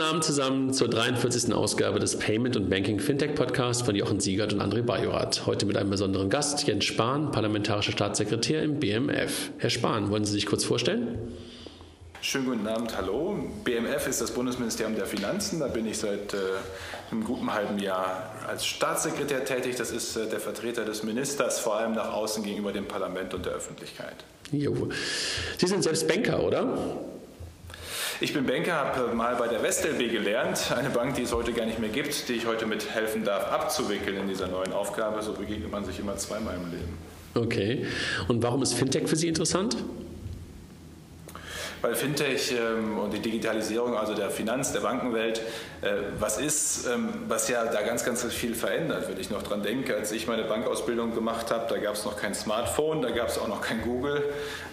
Guten Abend zusammen zur 43. Ausgabe des Payment und Banking Fintech Podcast von Jochen Siegert und André Bajorat. Heute mit einem besonderen Gast, Jens Spahn, parlamentarischer Staatssekretär im BMF. Herr Spahn, wollen Sie sich kurz vorstellen? Schönen guten Abend, hallo. BMF ist das Bundesministerium der Finanzen. Da bin ich seit äh, einem guten halben Jahr als Staatssekretär tätig. Das ist äh, der Vertreter des Ministers, vor allem nach außen gegenüber dem Parlament und der Öffentlichkeit. Jo. Sie sind selbst Banker, oder? Ich bin Banker, habe mal bei der WestLB gelernt, eine Bank, die es heute gar nicht mehr gibt, die ich heute mithelfen darf, abzuwickeln in dieser neuen Aufgabe. So begegnet man sich immer zweimal im Leben. Okay. Und warum ist Fintech für Sie interessant? Weil Fintech ähm, und die Digitalisierung, also der Finanz-, der Bankenwelt, äh, was ist, ähm, was ja da ganz, ganz viel verändert. Wenn ich noch dran denke, als ich meine Bankausbildung gemacht habe, da gab es noch kein Smartphone, da gab es auch noch kein Google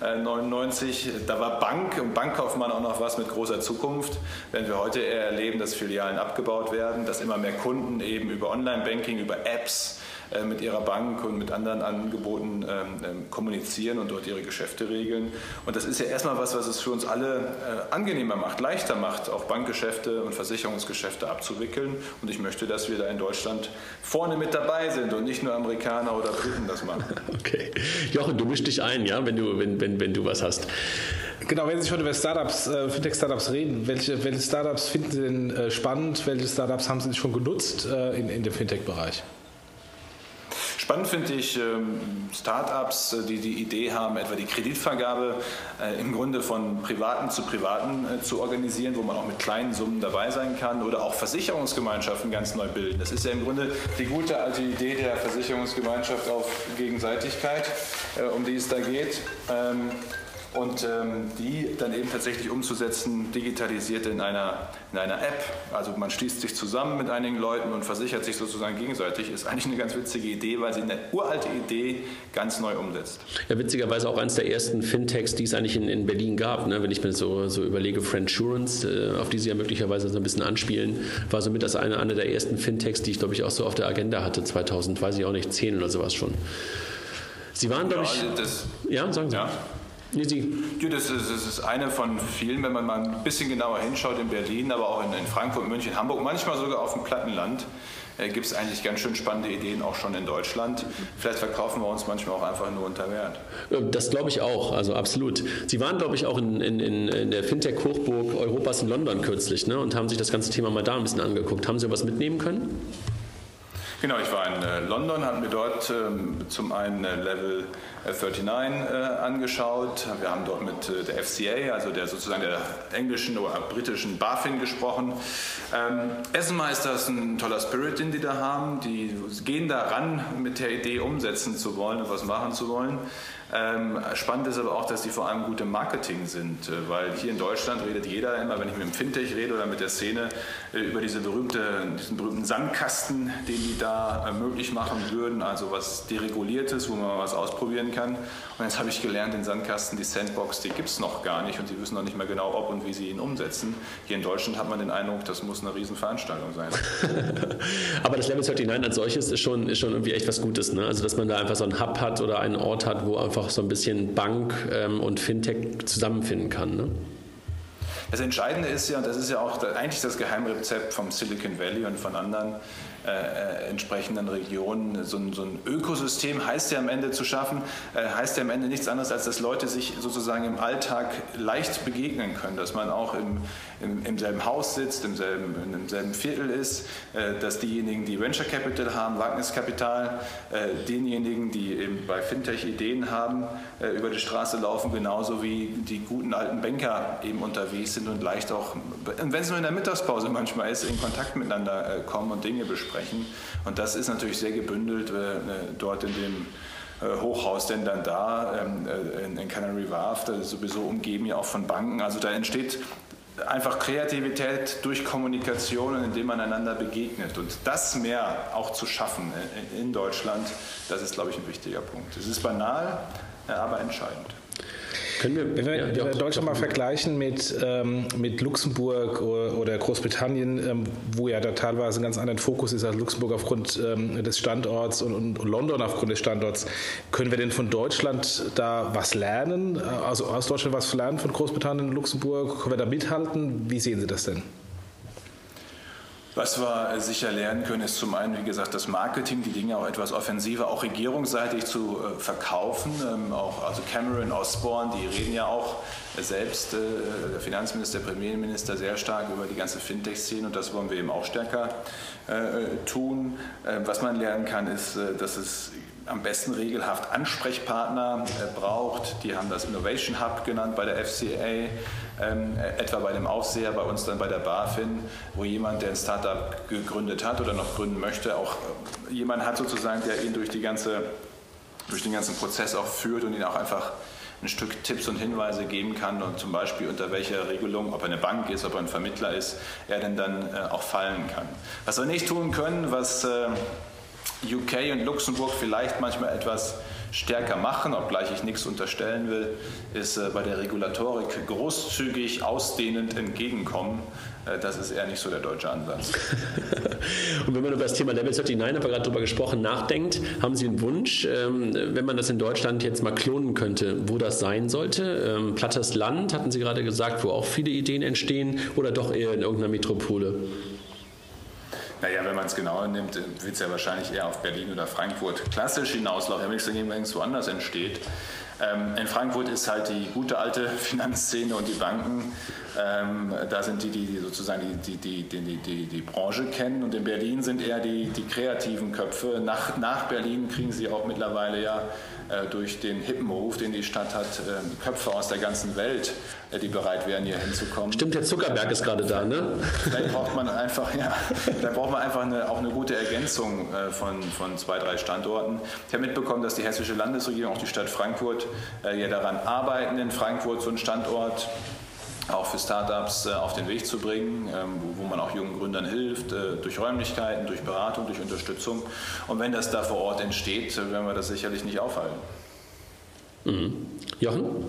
äh, 99. Da war Bank und Bankkaufmann auch noch was mit großer Zukunft. Wenn wir heute eher erleben, dass Filialen abgebaut werden, dass immer mehr Kunden eben über Online-Banking, über Apps, mit ihrer Bank und mit anderen Angeboten ähm, ähm, kommunizieren und dort ihre Geschäfte regeln. Und das ist ja erstmal was, was es für uns alle äh, angenehmer macht, leichter macht, auch Bankgeschäfte und Versicherungsgeschäfte abzuwickeln. Und ich möchte, dass wir da in Deutschland vorne mit dabei sind und nicht nur Amerikaner oder Briten das machen. Okay. Jochen, du mischst dich ein, ja, wenn du, wenn, wenn, wenn du was hast. Genau, wenn Sie schon über Startups, äh, Fintech-Startups reden, welche, welche Startups finden Sie denn äh, spannend? Welche Startups haben Sie schon genutzt äh, in, in dem Fintech-Bereich? Spannend finde ich ähm, Startups, äh, die die Idee haben, etwa die Kreditvergabe äh, im Grunde von Privaten zu Privaten äh, zu organisieren, wo man auch mit kleinen Summen dabei sein kann oder auch Versicherungsgemeinschaften ganz neu bilden. Das ist ja im Grunde die gute alte Idee der Versicherungsgemeinschaft auf Gegenseitigkeit, um die es da geht. Und ähm, die dann eben tatsächlich umzusetzen, digitalisiert in einer, in einer App. Also man schließt sich zusammen mit einigen Leuten und versichert sich sozusagen gegenseitig, ist eigentlich eine ganz witzige Idee, weil sie eine uralte Idee ganz neu umsetzt. Ja, witzigerweise auch eines der ersten Fintechs, die es eigentlich in, in Berlin gab. Ne? Wenn ich mir so, so überlege, Friendsurance, äh, auf die Sie ja möglicherweise so ein bisschen anspielen, war somit das eine, eine der ersten Fintechs, die ich glaube ich auch so auf der Agenda hatte, 2000, weiß ich auch nicht, 10 oder sowas schon. Sie waren, glaube ja, ich. Das, ja, sagen Sie. Ja. Nee, Ja, das, ist, das ist eine von vielen, wenn man mal ein bisschen genauer hinschaut in Berlin, aber auch in, in Frankfurt, München, Hamburg, manchmal sogar auf dem Plattenland. Äh, gibt es eigentlich ganz schön spannende Ideen auch schon in Deutschland. Vielleicht verkaufen wir uns manchmal auch einfach nur unter Wert. Das glaube ich auch, also absolut. Sie waren, glaube ich, auch in, in, in der Fintech-Hochburg Europas in London kürzlich ne, und haben sich das ganze Thema mal da ein bisschen angeguckt. Haben Sie was mitnehmen können? Genau, ich war in äh, London, haben mir dort ähm, zum einen äh, Level 39 äh, angeschaut. Wir haben dort mit der FCA, also der sozusagen der englischen oder britischen BaFin gesprochen. Ähm, erstmal ist das ein toller Spirit, den die da haben. Die gehen da ran, mit der Idee umsetzen zu wollen und was machen zu wollen. Ähm, spannend ist aber auch, dass die vor allem gut im Marketing sind, äh, weil hier in Deutschland redet jeder immer, wenn ich mit dem Fintech rede oder mit der Szene, äh, über diese berühmte, diesen berühmten Sandkasten, den die da äh, möglich machen würden, also was dereguliertes, wo man was ausprobieren kann. Und jetzt habe ich gelernt, den Sandkasten, die Sandbox, die gibt es noch gar nicht und die wissen noch nicht mehr genau, ob und wie sie ihn umsetzen. Hier in Deutschland hat man den Eindruck, das muss eine Riesenveranstaltung sein. aber das Level 39 als solches ist schon, ist schon irgendwie echt was Gutes, ne? also dass man da einfach so einen Hub hat oder einen Ort hat, wo einfach einfach so ein bisschen Bank ähm, und Fintech zusammenfinden kann. Ne? Das Entscheidende ist ja, und das ist ja auch eigentlich das Geheimrezept vom Silicon Valley und von anderen äh, äh, entsprechenden Regionen. So ein, so ein, Ökosystem heißt ja am Ende zu schaffen, äh, heißt ja am Ende nichts anderes, als dass Leute sich sozusagen im Alltag leicht begegnen können, dass man auch im, im, im selben Haus sitzt, im selben, im selben Viertel ist, äh, dass diejenigen, die Venture Capital haben, Wagniskapital, äh, denjenigen, die eben bei Fintech Ideen haben, äh, über die Straße laufen, genauso wie die guten alten Banker eben unterwegs sind und leicht auch, wenn es nur in der Mittagspause manchmal ist, in Kontakt miteinander kommen und Dinge besprechen sprechen. Und das ist natürlich sehr gebündelt äh, dort in dem äh, Hochhaus denn dann da ähm, äh, in Canary Wharf, ist sowieso umgeben ja auch von Banken. Also da entsteht einfach Kreativität durch Kommunikation, indem man einander begegnet. Und das mehr auch zu schaffen in Deutschland, das ist, glaube ich, ein wichtiger Punkt. Es ist banal, aber entscheidend. Können wir, Wenn wir ja, Deutschland mal vergleichen mit, ähm, mit Luxemburg oder, Großbritannien, ähm, wo ja da teilweise ein ganz anderen Fokus ist als Luxemburg aufgrund ähm, des Standorts und, und, London aufgrund des Standorts, können wir denn von Deutschland da was lernen? Also aus Deutschland was lernen von Großbritannien und Luxemburg? Können wir da mithalten? Wie sehen Sie das denn? Was wir sicher lernen können, ist zum einen, wie gesagt, das Marketing, die Dinge auch etwas offensiver, auch regierungsseitig zu äh, verkaufen. Ähm, auch, also Cameron, Osborne, die reden ja auch selbst, äh, der Finanzminister, der Premierminister, sehr stark über die ganze Fintech-Szene und das wollen wir eben auch stärker äh, tun. Äh, was man lernen kann, ist, äh, dass es am besten regelhaft Ansprechpartner äh, braucht. Die haben das Innovation Hub genannt bei der FCA, ähm, etwa bei dem Aufseher, bei uns dann bei der BaFin, wo jemand, der ein Startup gegründet hat oder noch gründen möchte, auch äh, jemand hat sozusagen, der ihn durch, die ganze, durch den ganzen Prozess auch führt und ihn auch einfach ein Stück Tipps und Hinweise geben kann und zum Beispiel unter welcher Regelung, ob er eine Bank ist, ob er ein Vermittler ist, er denn dann äh, auch fallen kann. Was wir nicht tun können, was äh, UK und Luxemburg vielleicht manchmal etwas stärker machen, obgleich ich nichts unterstellen will, ist äh, bei der Regulatorik großzügig, ausdehnend entgegenkommen. Äh, das ist eher nicht so der deutsche Ansatz. und wenn man über das Thema Level 39, haben wir gerade darüber gesprochen, nachdenkt, haben Sie einen Wunsch, ähm, wenn man das in Deutschland jetzt mal klonen könnte, wo das sein sollte? Ähm, plattes Land, hatten Sie gerade gesagt, wo auch viele Ideen entstehen oder doch eher in irgendeiner Metropole? Naja, wenn man es genauer nimmt, wird es ja wahrscheinlich eher auf Berlin oder Frankfurt klassisch hinauslaufen. Wenn nichts dagegen, wenn es woanders entsteht. Ähm, in Frankfurt ist halt die gute alte Finanzszene und die Banken, ähm, da sind die, die sozusagen die, die, die, die, die, Branche kennen und in Berlin sind eher die, die kreativen Köpfe. Nach, nach Berlin kriegen sie auch mittlerweile ja äh, durch den hippen Ruf, den die Stadt hat, äh, Köpfe aus der ganzen Welt, äh, die bereit wären, hier hinzukommen. Stimmt, der Zuckerberg ist gerade da, ne? Vielleicht braucht man einfach, ja, da braucht man einfach eine, auch eine gute Ergänzung von, von zwei, drei Standorten. Ich habe mitbekommen, dass die hessische Landesregierung, auch die Stadt Frankfurt, ja daran arbeiten, in Frankfurt so einen Standort auch für Startups äh, auf den Weg zu bringen, ähm, wo, man auch jungen Gründern hilft, äh, durch Räumlichkeiten, durch Beratung, durch Unterstützung. Und wenn das da vor Ort entsteht, äh, werden wir das sicherlich nicht aufhalten. Mhm. Jochen?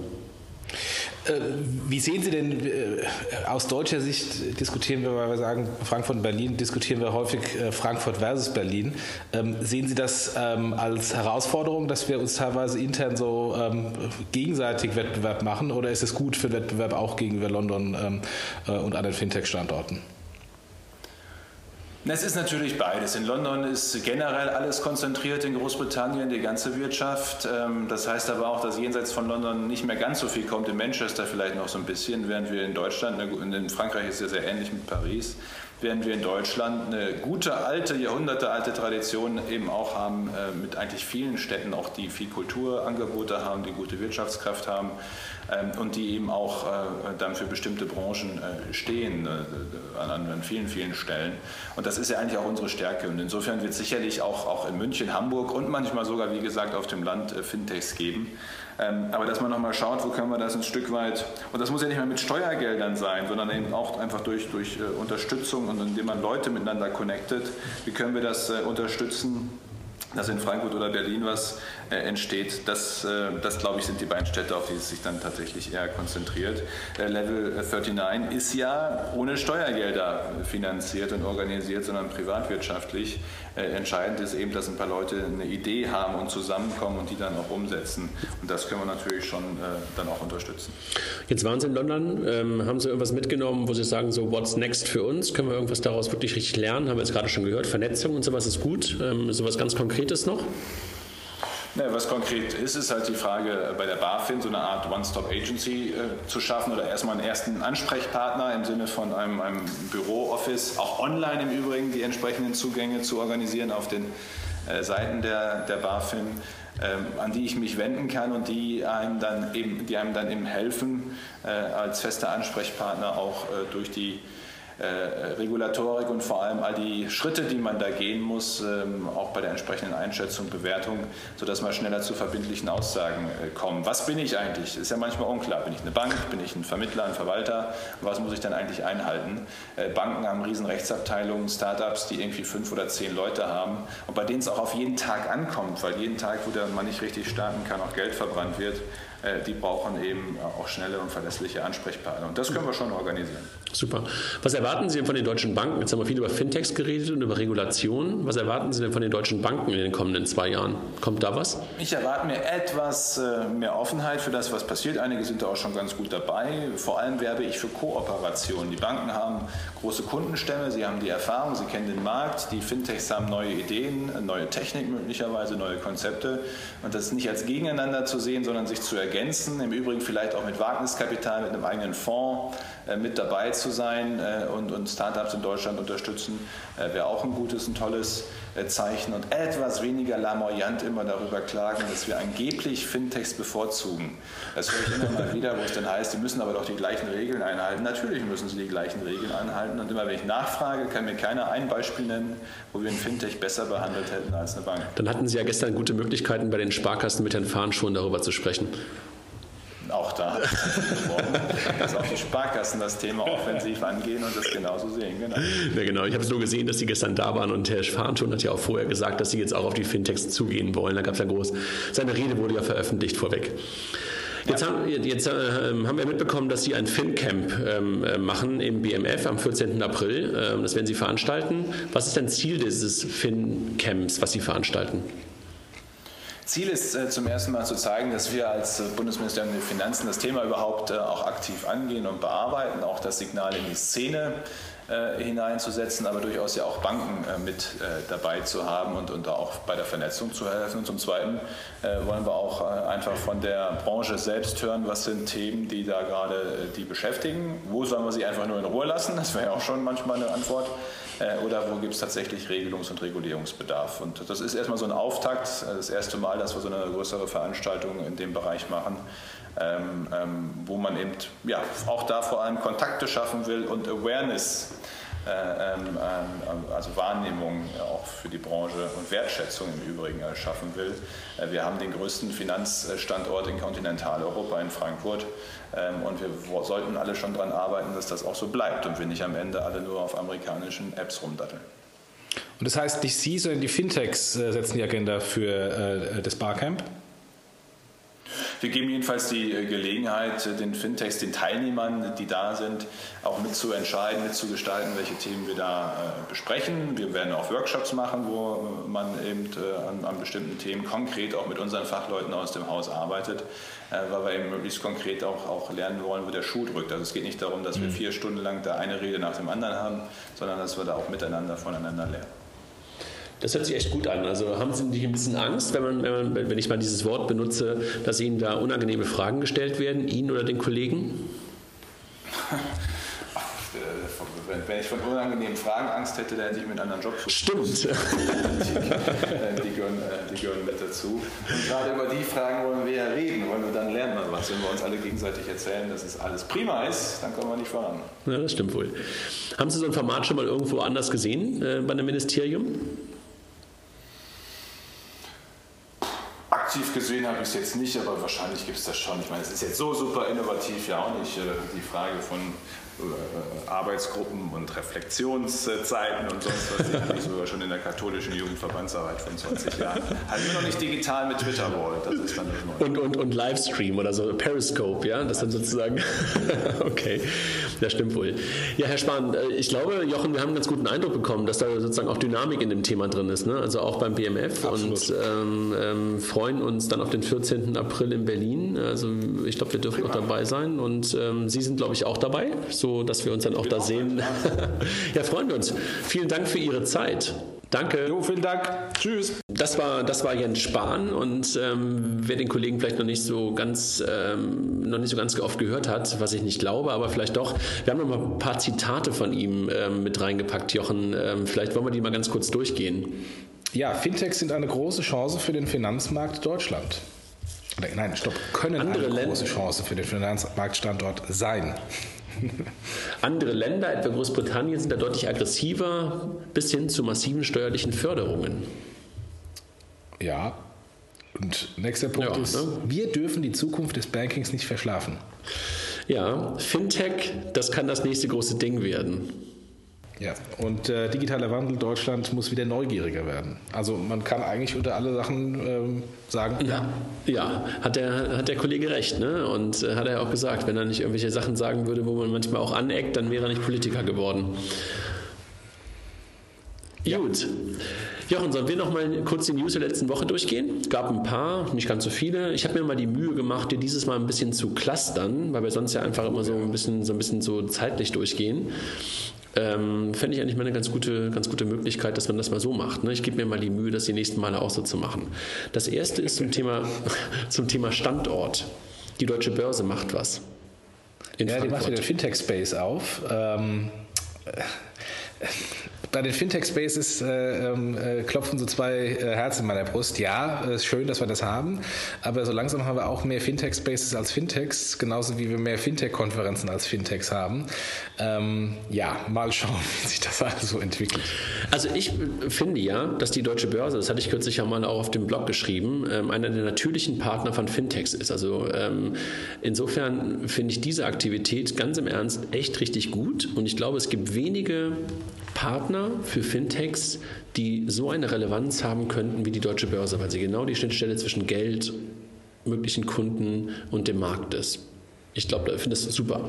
Äh, wie sehen Sie denn äh, aus deutscher Sicht diskutieren wir, weil wir sagen Frankfurt und Berlin, diskutieren wir häufig äh, Frankfurt versus Berlin. Ähm, sehen Sie das ähm, als Herausforderung, dass wir uns teilweise intern so ähm, gegenseitig Wettbewerb machen oder ist es gut für Wettbewerb auch gegenüber London und anderen Fintech-Standorten? Es ist natürlich beides. In London ist generell alles konzentriert, in Großbritannien die ganze Wirtschaft. Ähm, das heißt aber auch, dass jenseits von London nicht mehr ganz so viel kommt. In Manchester vielleicht noch so ein bisschen, während wir in Deutschland, in Frankreich ist es ja sehr ähnlich mit Paris, während wir in Deutschland eine gute, alte, jahrhundertealte Tradition eben auch haben, äh, mit eigentlich vielen Städten, auch die viel Kulturangebote haben, die gute Wirtschaftskraft haben ähm, und die eben auch äh, dann für bestimmte Branchen äh, stehen äh, an, an, vielen, vielen Stellen. Und das ist ja eigentlich auch unsere Stärke. Und insofern wird es sicherlich auch, auch in München, Hamburg und manchmal sogar, wie gesagt, auf dem Land Fintechs geben. Ähm, aber dass man nochmal schaut, wo können wir das ein Stück weit, und das muss ja nicht mehr mit Steuergeldern sein, sondern eben auch einfach durch, durch Unterstützung und indem man Leute miteinander connectet, wie können wir das unterstützen, dass in Frankfurt oder Berlin was äh, entsteht, das, äh, das glaube ich sind die beiden Städte, auf die es sich dann tatsächlich eher konzentriert. Äh, Level 39 ist ja ohne Steuergelder finanziert und organisiert, sondern privatwirtschaftlich. Äh, entscheidend ist eben, dass ein paar Leute eine Idee haben und zusammenkommen und die dann auch umsetzen. Und das können wir natürlich schon äh, dann auch unterstützen. Jetzt waren Sie in London, ähm, haben Sie irgendwas mitgenommen, wo Sie sagen, so what's next für uns? Können wir irgendwas daraus wirklich richtig lernen? Haben wir jetzt gerade schon gehört, Vernetzung und sowas ist gut. Ähm, sowas ganz Konkretes noch? Ja, was konkret ist, ist halt die Frage äh, bei der BaFin, so eine Art One-Stop-Agency äh, zu schaffen oder erstmal einen ersten Ansprechpartner im Sinne von einem, einem Büro-Office, auch online im Übrigen die entsprechenden Zugänge zu organisieren auf den äh, Seiten der, der BaFin, ähm, an die ich mich wenden kann und die einem dann eben, die einem dann eben helfen, äh, als fester Ansprechpartner auch äh, durch die äh, Regulatorik und vor allem all die Schritte, die man da gehen muss, ähm, auch bei der entsprechenden Einschätzung, Bewertung, sodass man schneller zu verbindlichen Aussagen äh, kommt. Was bin ich eigentlich? Ist ja manchmal unklar. Bin ich eine Bank? Bin ich ein Vermittler, ein Verwalter? Was muss ich dann eigentlich einhalten? Äh, Banken haben riesen Rechtsabteilungen, Startups, die irgendwie fünf oder zehn Leute haben und bei denen es auch auf jeden Tag ankommt, weil jeden Tag, wo man nicht richtig starten kann, auch Geld verbrannt wird. äh, die brauchen eben auch schnelle und verlässliche Ansprechpartner. Und das können wir schon organisieren. Super. Was erwarten Sie denn von den deutschen Banken? Jetzt haben wir viel über Fintechs geredet und über Regulationen. Was erwarten Sie denn von den deutschen Banken in den kommenden zwei Jahren? Kommt da was? Ich erwarte mir etwas äh, mehr Offenheit für das, was passiert. Einige sind da auch schon ganz gut dabei. Vor allem werbe ich für Kooperation. Die Banken haben große Kundenstämme, sie haben die Erfahrung, sie kennen den Markt. Die Fintechs haben neue Ideen, neue Technik möglicherweise, neue Konzepte. Und das nicht als gegeneinander zu sehen, sondern sich zu ergänzen. Im Übrigen vielleicht auch mit Wagniskapital, mit einem eigenen Fonds mit dabei zu sein äh, und, und Startups in Deutschland unterstützen, äh, wäre auch ein gutes, ein tolles Zeichen und etwas weniger lamoyant immer darüber klagen, dass wir angeblich Fintechs bevorzugen. Das höre ich immer mal wieder, wo es dann heißt, die müssen aber doch die gleichen Regeln einhalten. Natürlich müssen sie die gleichen Regeln einhalten und immer wenn ich nachfrage, kann mir keiner ein Beispiel nennen, wo wir ein Fintech besser behandelt hätten als eine Bank. Dann hatten Sie ja gestern gute Möglichkeiten, bei den Sparkassen mit Herrn Fahn schon darüber zu sprechen auch da dass auch die Sparkassen das Thema offensiv angehen und das genauso sehen. Genau. Ja, genau. Ich habe es nur gesehen, dass Sie gestern da waren und Herr Fahnton hat ja auch vorher gesagt, dass Sie jetzt auch auf die Fintechs zugehen wollen. Da gab es ja groß, seine Rede wurde ja veröffentlicht vorweg. Jetzt, haben, jetzt äh, haben, wir mitbekommen, dass Sie ein FinCamp ähm, äh, machen im BMF am 14. April. Ähm, das werden Sie veranstalten. Was ist denn Ziel dieses FinCamps, was Sie veranstalten? Ziel ist äh, zum ersten Mal zu zeigen, dass wir als äh, Bundesministerium der Finanzen das Thema überhaupt äh, auch aktiv angehen und bearbeiten, auch das Signal in die Szene hineinzusetzen, aber durchaus ja auch Banken mit dabei zu haben und, und auch bei der Vernetzung zu helfen. Und zum Zweiten wollen wir auch einfach von der Branche selbst hören, was sind Themen, die da gerade die beschäftigen. Wo sollen wir sie einfach nur in Ruhe lassen? Das wäre ja auch schon manchmal eine Antwort. Äh, oder wo gibt es tatsächlich Regelungs- und Regulierungsbedarf. Und das ist erstmal so ein Auftakt, äh, das erste Mal, dass wir so eine größere Veranstaltung in dem Bereich machen, ähm, ähm, wo man eben ja, auch da vor allem Kontakte schaffen will und Awareness also Wahrnehmung auch für die Branche und Wertschätzung im Übrigen schaffen will. Äh, wir haben den größten Finanzstandort in Kontinentaleuropa in Frankfurt ähm, und wir sollten alle schon daran arbeiten, dass das auch so bleibt und wir nicht am Ende alle nur auf amerikanischen Apps rumdatteln. Und das heißt, nicht Sie, sondern die Fintechs äh, setzen die Agenda für das Barcamp? Wir geben jedenfalls die äh, Gelegenheit, äh, den Fintechs, den Teilnehmern, die da sind, auch mitzuentscheiden, mitzugestalten, welche Themen wir da äh, besprechen. Wir werden auch Workshops machen, wo man eben an, an bestimmten Themen konkret auch mit unseren Fachleuten aus dem Haus arbeitet, weil wir eben möglichst konkret auch, auch lernen wollen, wo der Schuh drückt. Also es geht nicht darum, dass wir mhm. vier Stunden lang da eine Rede nach dem anderen haben, sondern dass wir da auch miteinander voneinander lernen. Das hört sich echt gut an. Also haben Sie nicht ein bisschen Angst, wenn, man, wenn, man, wenn ich mal dieses Wort benutze, dass Ihnen da unangenehme Fragen gestellt werden, Ihnen oder den Kollegen? Wenn ich von unangenehmen Fragen Angst hätte, dann hätte ich mir einen anderen Job suchen. Stimmt. Die, die, gehören, äh, die, gehören, mit dazu. Und gerade über die Fragen wollen wir ja reden, wollen wir dann lernen wir was. Wenn wir uns alle gegenseitig erzählen, dass es alles prima ist, dann kommen wir nicht voran. Ja, das stimmt wohl. Haben Sie so ein Format schon mal irgendwo anders gesehen äh, bei einem Ministerium? Aktiv gesehen habe ich es jetzt nicht, aber wahrscheinlich gibt es das schon. Ich meine, es ist jetzt so super innovativ ja auch nicht. Äh, die Frage von Arbeitsgruppen und Reflexionszeiten und sonst was, ich sogar schon in der katholischen Jugendverbandsarbeit von 20 Jahren. Halt nur noch nicht digital mit Twitter-Wall, das ist dann das Und, und, und Livestream oder so, Periscope, ja, das dann sozusagen, okay, das stimmt wohl. Ja, Herr Spahn, äh, ich glaube, Jochen, wir haben einen ganz guten Eindruck bekommen, dass da sozusagen auch Dynamik in dem Thema drin ist, ne? also auch beim BMF Absolut. und ähm, ähm, freuen uns dann auf den 14. April in Berlin, also ich glaube, wir dürfen Prima. auch dabei sein und ähm, Sie sind, glaube ich, auch dabei, so so dass wir uns dann auch da sehen. ja, freuen wir uns. Vielen Dank für Ihre Zeit. Danke. Jo, vielen Dank. Tschüss. Das war, das war Jens Spahn und ähm, wer den Kollegen vielleicht noch nicht so ganz ähm, noch nicht so ganz oft gehört hat, was ich nicht glaube, aber vielleicht doch. Wir haben noch mal ein paar Zitate von ihm ähm, mit reingepackt, Jochen. Ähm, vielleicht wollen wir die mal ganz kurz durchgehen. Ja, Fintechs sind eine große Chance für den Finanzmarkt Deutschland. Nein, stopp, können Andere eine große Chance für den Finanzmarktstandort sein. Andere Länder, etwa Großbritannien, sind da deutlich aggressiver bis hin zu massiven steuerlichen Förderungen. Ja. Und nächster Punkt ja, ist, ne? wir dürfen die Zukunft des Bankings nicht verschlafen. Ja, Fintech, das kann das nächste große Ding werden. Ja, und äh, digitaler Wandel Deutschland muss wieder neugieriger werden. Also man kann eigentlich unter alle Sachen ähm, sagen. Ja, ja, hat der, hat der Kollege recht. Ne? Und äh, hat er auch gesagt, wenn er nicht irgendwelche Sachen sagen würde, wo man manchmal auch aneckt, dann wäre er nicht Politiker geworden. Ja. Gut. Jochen, sollen wir noch mal kurz die News der letzten Woche durchgehen? Es gab ein paar, nicht ganz so viele. Ich habe mir mal die Mühe gemacht, dir dieses Mal ein bisschen zu clustern, weil wir sonst ja einfach immer so ein bisschen so, ein bisschen so zeitlich durchgehen. Ähm, Fände ich eigentlich mal eine ganz gute, ganz gute Möglichkeit, dass man das mal so macht. Ne? Ich gebe mir mal die Mühe, das die nächsten Male auch so zu machen. Das erste ist zum Thema, zum Thema Standort. Die Deutsche Börse macht was. ja, Frankfurt. die macht wieder Fintech-Space auf. Ähm, bei den Fintech-Spaces äh, ähm, äh, klopfen so zwei äh, Herzen in meiner Brust. Ja, es ist schön, dass wir das haben, aber so langsam haben wir auch mehr Fintech-Spaces als Fintechs, genauso wie wir mehr Fintech-Konferenzen als Fintechs haben. Ähm, ja, mal schauen, wie sich das alles so entwickelt. Also ich finde ja, dass die Deutsche Börse, das hatte ich kürzlich ja mal auch auf dem Blog geschrieben, ähm, einer der natürlichen Partner von Fintechs ist. Also ähm, insofern finde ich diese Aktivität ganz im Ernst echt richtig gut und ich glaube, es gibt wenige Partner für Fintechs, die so eine Relevanz haben könnten wie die Deutsche Börse, weil sie genau die Schnittstelle zwischen Geld, möglichen Kunden und dem Markt ist. Ich glaube, ich finde das super.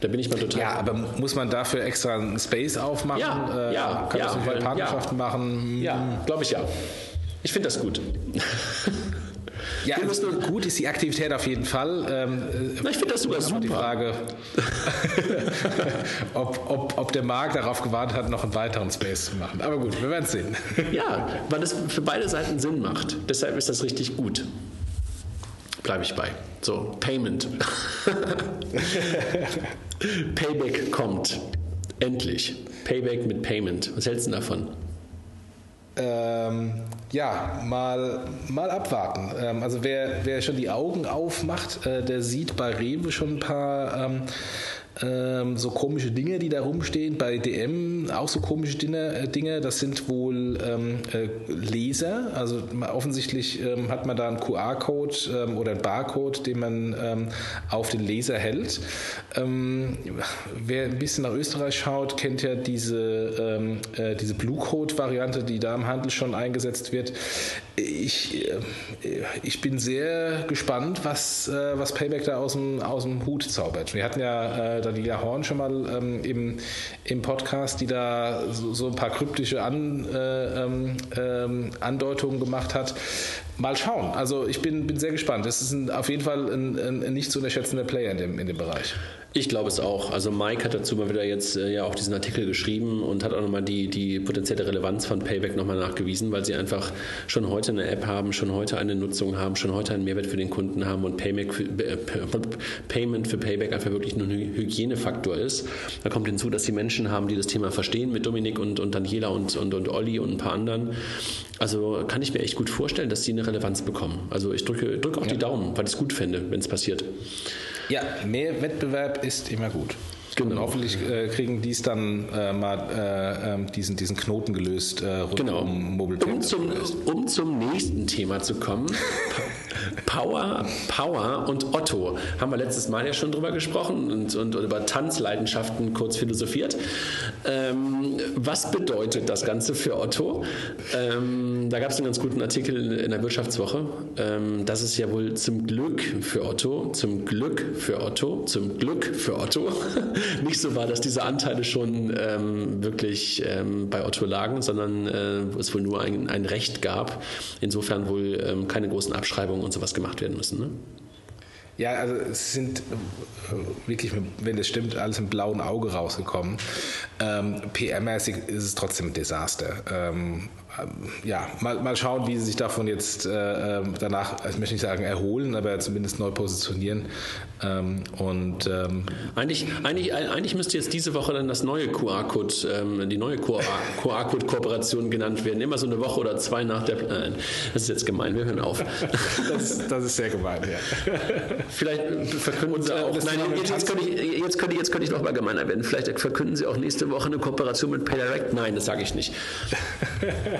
Da bin ich mal total. Ja, aber muss man dafür extra einen Space aufmachen? Ja, äh, ja kann ja, das nicht Partnerschaften ja. machen? Ja, glaube ich ja. Ich finde das gut. Ja, wir also gut ist die Aktivität auf jeden Fall. Ähm, Na, ich finde das sogar super. Die Frage, ob, ob, ob der Markt darauf gewartet hat, noch einen weiteren Space zu machen. Aber gut, wir werden es sehen. ja, weil es für beide Seiten Sinn macht. Deshalb ist das richtig gut. Bleibe ich bei. So, Payment. Payback kommt. Endlich. Payback mit Payment. Was hältst du davon? Ähm, ja, mal, mal abwarten. Ähm, also wer, wer schon die Augen aufmacht, äh, der sieht bei Rewe schon ein paar ähm, ähm, so komische Dinge, die da rumstehen. Bei DM auch so komische Dinge. Äh, Dinge. Das sind wohl ähm, äh, Laser. Also offensichtlich ähm, hat man da einen QR-Code ähm, oder einen Barcode, den man ähm, auf den Laser hält. Ähm, wer ein bisschen nach Österreich schaut, kennt ja diese, äh, diese Blue Code-Variante, die da im Handel schon eingesetzt wird. Ich, äh, ich bin sehr gespannt, was, äh, was Payback da aus dem, aus dem Hut zaubert. Wir hatten ja äh, Daniela Horn schon mal ähm, im, im Podcast, die da so, so ein paar kryptische An, äh, ähm, ähm, Andeutungen gemacht hat. Mal schauen. Also ich bin, bin sehr gespannt. Es ist ein, auf jeden Fall ein, ein, ein nicht zu unterschätzender Player in dem, in dem Bereich. Ich glaube es auch. Also Mike hat dazu mal wieder jetzt äh, ja auch diesen Artikel geschrieben und hat auch nochmal die, die potenzielle Relevanz von Payback nochmal nachgewiesen, weil sie einfach schon heute eine App haben, schon heute eine Nutzung haben, schon heute einen Mehrwert für den Kunden haben und Payback für, äh, Payment für Payback einfach wirklich nur ein Hygienefaktor ist. Da kommt hinzu, dass sie Menschen haben, die das Thema verstehen mit Dominik und, und Daniela und, und, und Olli und ein paar anderen. Also kann ich mir echt gut vorstellen, dass sie eine Relevanz bekommen. Also ich drücke, drücke auch ja. die Daumen, weil ich es gut fände, wenn es passiert. Ja, mehr Wettbewerb ist immer gut. Genau. Und hoffentlich äh, kriegen die es dann äh, mal äh, ähm, diesen, diesen Knoten gelöst äh, rund genau. um Mobile um zum, um zum nächsten Thema zu kommen. Power, Power und Otto. Haben wir letztes Mal ja schon drüber gesprochen und, und, und über Tanzleidenschaften kurz philosophiert. Ähm, was bedeutet das Ganze für Otto? Ähm, da gab es einen ganz guten Artikel in der Wirtschaftswoche. Ähm, dass es ja wohl zum Glück für Otto, zum Glück für Otto, zum Glück für Otto nicht so war, dass diese Anteile schon ähm, wirklich ähm, bei Otto lagen, sondern äh, es wohl nur ein, ein Recht gab. Insofern wohl ähm, keine großen Abschreibungen und sowas gemacht werden müssen. Ne? Ja, also es sind äh, wirklich, wenn das stimmt, alles im blauen Auge rausgekommen. Ähm, PR-mäßig ist es trotzdem ein Desaster. Ähm, ja, mal, mal schauen, wie sie sich davon jetzt äh, ähm, danach, ich möchte nicht sagen erholen, aber zumindest neu positionieren. Ähm, und ähm eigentlich, eigentlich, eigentlich müsste jetzt diese Woche dann das neue QR-Code, ähm, die neue QR-Code-Kooperation genannt werden. Immer so eine Woche oder zwei nach der. Äh, das ist jetzt gemein. Wir hören auf. das, ist, das ist sehr gemein. Ja. Vielleicht verkünden und, Sie äh, auch. Nein, jetzt, jetzt, könnte ich, jetzt, könnte, jetzt könnte ich noch mal gemeiner werden. Vielleicht verkünden Sie auch nächste Woche eine Kooperation mit PayDirect. Nein, das sage ich nicht.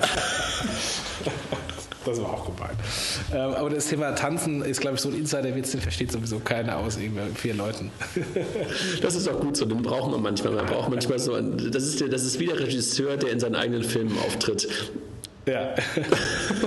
Das war auch gemein. Ähm, aber das Thema Tanzen ist, glaube ich, so ein Insider-Witz, den versteht sowieso keiner aus vier Leuten. Das ist auch gut so, den braucht man manchmal. Man braucht manchmal so, das ist, der, das ist wie der Regisseur, der in seinen eigenen Filmen auftritt. Ja.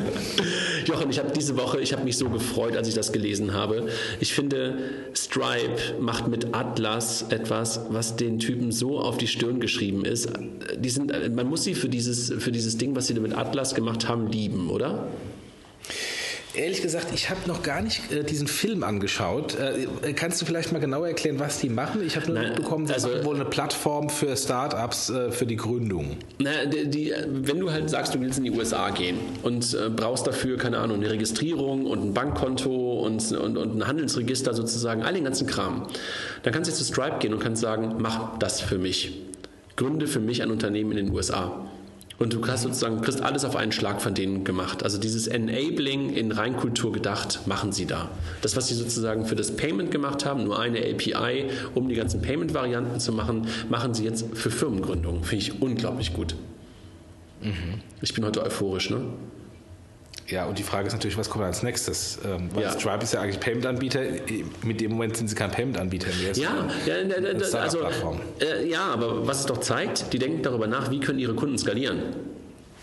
Jochen, ich habe diese Woche, ich habe mich so gefreut, als ich das gelesen habe. Ich finde, Stripe macht mit Atlas etwas, was den Typen so auf die Stirn geschrieben ist. Die sind, man muss sie für dieses, für dieses Ding, was sie mit Atlas gemacht haben, lieben, oder? Ehrlich gesagt, ich habe noch gar nicht äh, diesen Film angeschaut. Äh, kannst du vielleicht mal genauer erklären, was die machen? Ich habe nur Nein, mitbekommen, sie also, machen wohl eine Plattform für Startups äh, für die Gründung. Na, die, die, wenn du halt sagst, du willst in die USA gehen und äh, brauchst dafür, keine Ahnung, eine Registrierung und ein Bankkonto und, und, und ein Handelsregister sozusagen, all den ganzen Kram, dann kannst du jetzt zu Stripe gehen und kannst sagen, mach das für mich. Gründe für mich ein Unternehmen in den USA. Und du hast sozusagen, kriegst alles auf einen Schlag von denen gemacht. Also dieses Enabling in Reinkultur gedacht, machen sie da. Das, was sie sozusagen für das Payment gemacht haben, nur eine API, um die ganzen Payment-Varianten zu machen, machen sie jetzt für Firmengründungen. Finde ich unglaublich gut. Mhm. Ich bin heute euphorisch, ne? Ja, und die Frage ist natürlich, was kommt als nächstes? Ähm, weil ja. Stripe ist ja eigentlich Payment-Anbieter. Mit dem Moment sind sie kein Payment-Anbieter mehr. Ja, ja, also, äh, ja, aber was es doch zeigt, die denken darüber nach, wie können ihre Kunden skalieren.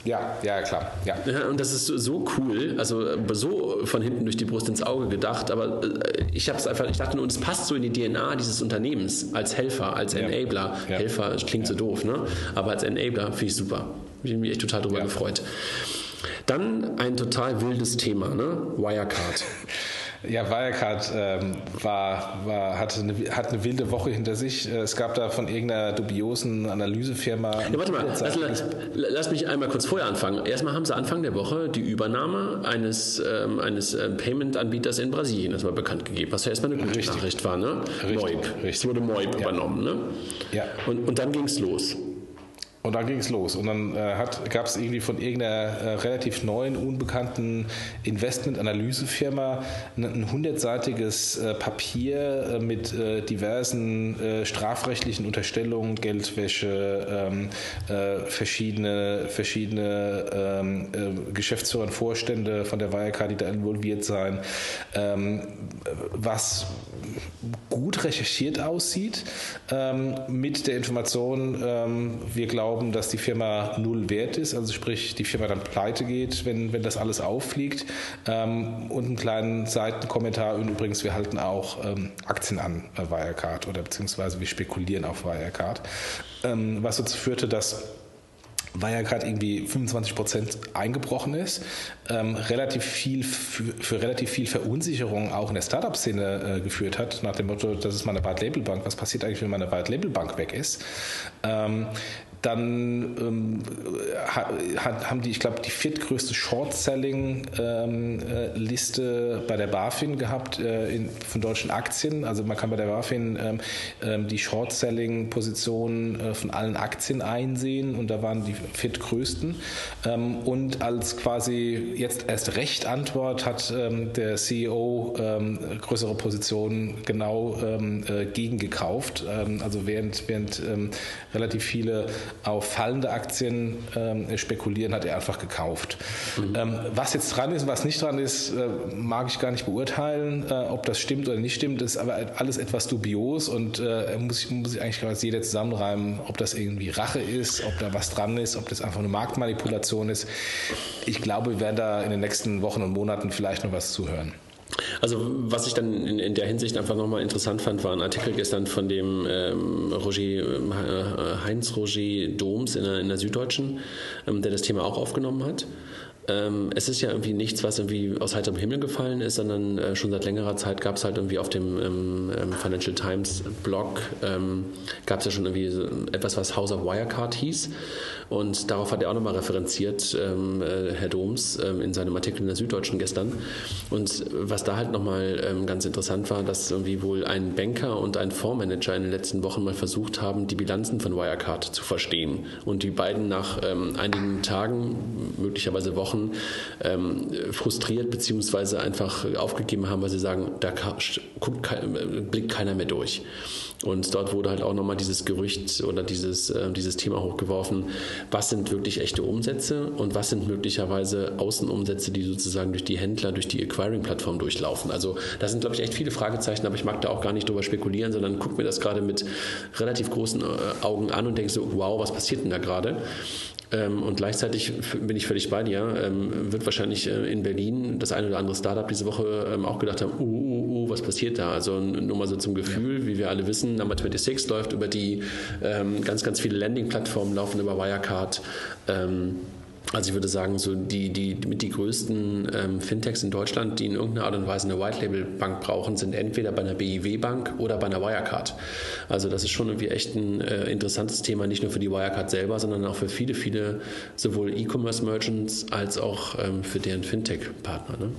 Ja, ja, klar. Ja. ja. und das ist so cool, also so von hinten durch die Brust ins Auge gedacht, aber äh, ich habe es einfach, ich dachte nur, es passt so in die DNA dieses Unternehmens als Helfer, als Enabler. Ja. Helfer klingt so doof, ne? Aber als Enabler finde ich super. Ich habe mich echt total drüber gefreut. Dann ein total wildes Thema, ne? Wirecard. Ja, Wirecard ähm, war, war, hatte, eine, hat eine wilde Woche hinter sich. Äh, es gab da von irgendeiner dubiosen Analysefirma. Ja, warte mal, lass, lass, lass, mich einmal kurz vorher anfangen. Erstmal haben sie Anfang der Woche die Übernahme eines, ähm, eines äh, Payment-Anbieters in Brasilien erstmal bekannt gegeben, was ja erstmal eine gute richtig. Nachricht war. Ne? Richtig, Moib. Richtig. Es wurde Moib ja. übernommen. Ne? Ja. Und, und dann ging es los. Und dann ging es los. Und dann äh, gab es irgendwie von irgendeiner äh, relativ neuen, unbekannten Investment-Analysefirma ein, hundertseitiges äh, Papier äh, mit äh, diversen äh, strafrechtlichen Unterstellungen, Geldwäsche, ähm, verschiedene, verschiedene ähm, Geschäftsführer und Vorstände von der Wirecard, die da involviert sein, ähm, was gut recherchiert aussieht, ähm, mit der Information, ähm, wir glauben, dass die Firma null wert ist, also sprich, die Firma dann pleite geht, wenn, wenn das alles auffliegt. Ähm, und einen kleinen Seitenkommentar, und übrigens, wir halten auch ähm, Aktien an äh, Wirecard oder beziehungsweise wir spekulieren auf Wirecard, ähm, was dazu führte, dass gerade irgendwie 25 Prozent eingebrochen ist, ähm, relativ viel für, für, relativ viel Verunsicherung auch in der Startup-Szene äh, geführt hat, nach dem Motto, das ist meine White-Label-Bank, was passiert eigentlich, wenn meine White-Label-Bank weg ist? Ähm, dann ähm, hat, haben die, ich glaube, die viertgrößte Short-Selling-Liste ähm, äh, bei der BaFin gehabt äh, in, von deutschen Aktien. Also man kann bei der BaFin ähm, ähm die Short-Selling-Positionen äh, von allen Aktien einsehen und da waren die viertgrößten. Ähm, und als quasi jetzt erst recht Antwort hat ähm, der CEO größere Positionen genau äh, gegengekauft. also während, während relativ viele auf fallende Aktien ähm, spekulieren, hat er einfach gekauft. Mhm. Ähm, was jetzt dran ist und was nicht dran ist, äh, mag ich gar nicht beurteilen. Äh, ob das stimmt oder nicht stimmt, ist aber alles etwas dubios und äh, muss, muss ich eigentlich als jeder zusammenreimen, ob das irgendwie Rache ist, ob da was dran ist, ob das einfach eine Marktmanipulation ist. Ich glaube, wir werden da in den nächsten Wochen und Monaten vielleicht noch was zuhören. Also was ich dann in, in der Hinsicht einfach nochmal interessant fand, war ein Artikel gestern von dem ähm, Roger, äh, Heinz Roger Doms in der, in der Süddeutschen, ähm, der das Thema auch aufgenommen hat. Ähm, es ist ja irgendwie nichts, was irgendwie aus heiterem Himmel gefallen ist, sondern äh, schon seit längerer Zeit gab es halt irgendwie auf dem ähm, ähm Financial Times Blog ähm, gab es ja schon irgendwie so etwas, was House of Wirecard hieß. Und darauf hat er auch nochmal referenziert, ähm, äh, Herr Doms, ähm, in seinem Artikel in der Süddeutschen gestern. Und was da halt nochmal ähm, ganz interessant war, dass irgendwie wohl ein Banker und ein Fondsmanager in den letzten Wochen mal versucht haben, die Bilanzen von Wirecard zu verstehen. Und die beiden nach ähm, einigen Tagen, möglicherweise Wochen, ähm, frustriert beziehungsweise einfach aufgegeben haben, weil sie sagen, da guckt, blickt keiner mehr durch. Und dort wurde halt auch nochmal dieses Gerücht oder dieses, äh, dieses Thema hochgeworfen, was sind wirklich echte Umsätze und was sind möglicherweise Außenumsätze, die sozusagen durch die Händler, durch die Acquiring-Plattform durchlaufen. Also da sind, glaube ich, echt viele Fragezeichen, aber ich mag da auch gar nicht drüber spekulieren, sondern gucke mir das gerade mit relativ großen äh, Augen an und denke so, wow, was passiert denn da gerade? Ähm, und gleichzeitig bin ich völlig bei dir, ähm, wird wahrscheinlich äh, in Berlin das eine oder andere Startup diese Woche ähm, auch gedacht haben, uh, uh, uh, was passiert da? Also nur mal so zum Gefühl, wie wir alle wissen, Number 26 läuft über die ganz, ganz viele Landing-Plattformen, laufen über Wirecard. Also ich würde sagen, so die, die mit die größten ähm, Fintechs in Deutschland, die in irgendeiner Art und Weise eine White-Label-Bank brauchen, sind entweder bei einer BIW-Bank oder bei einer Wirecard. Also das ist schon irgendwie echt ein äh, interessantes Thema, nicht nur für die Wirecard selber, sondern auch für viele, viele sowohl E-Commerce-Merchants als auch ähm, für deren Fintech-Partner. Ne?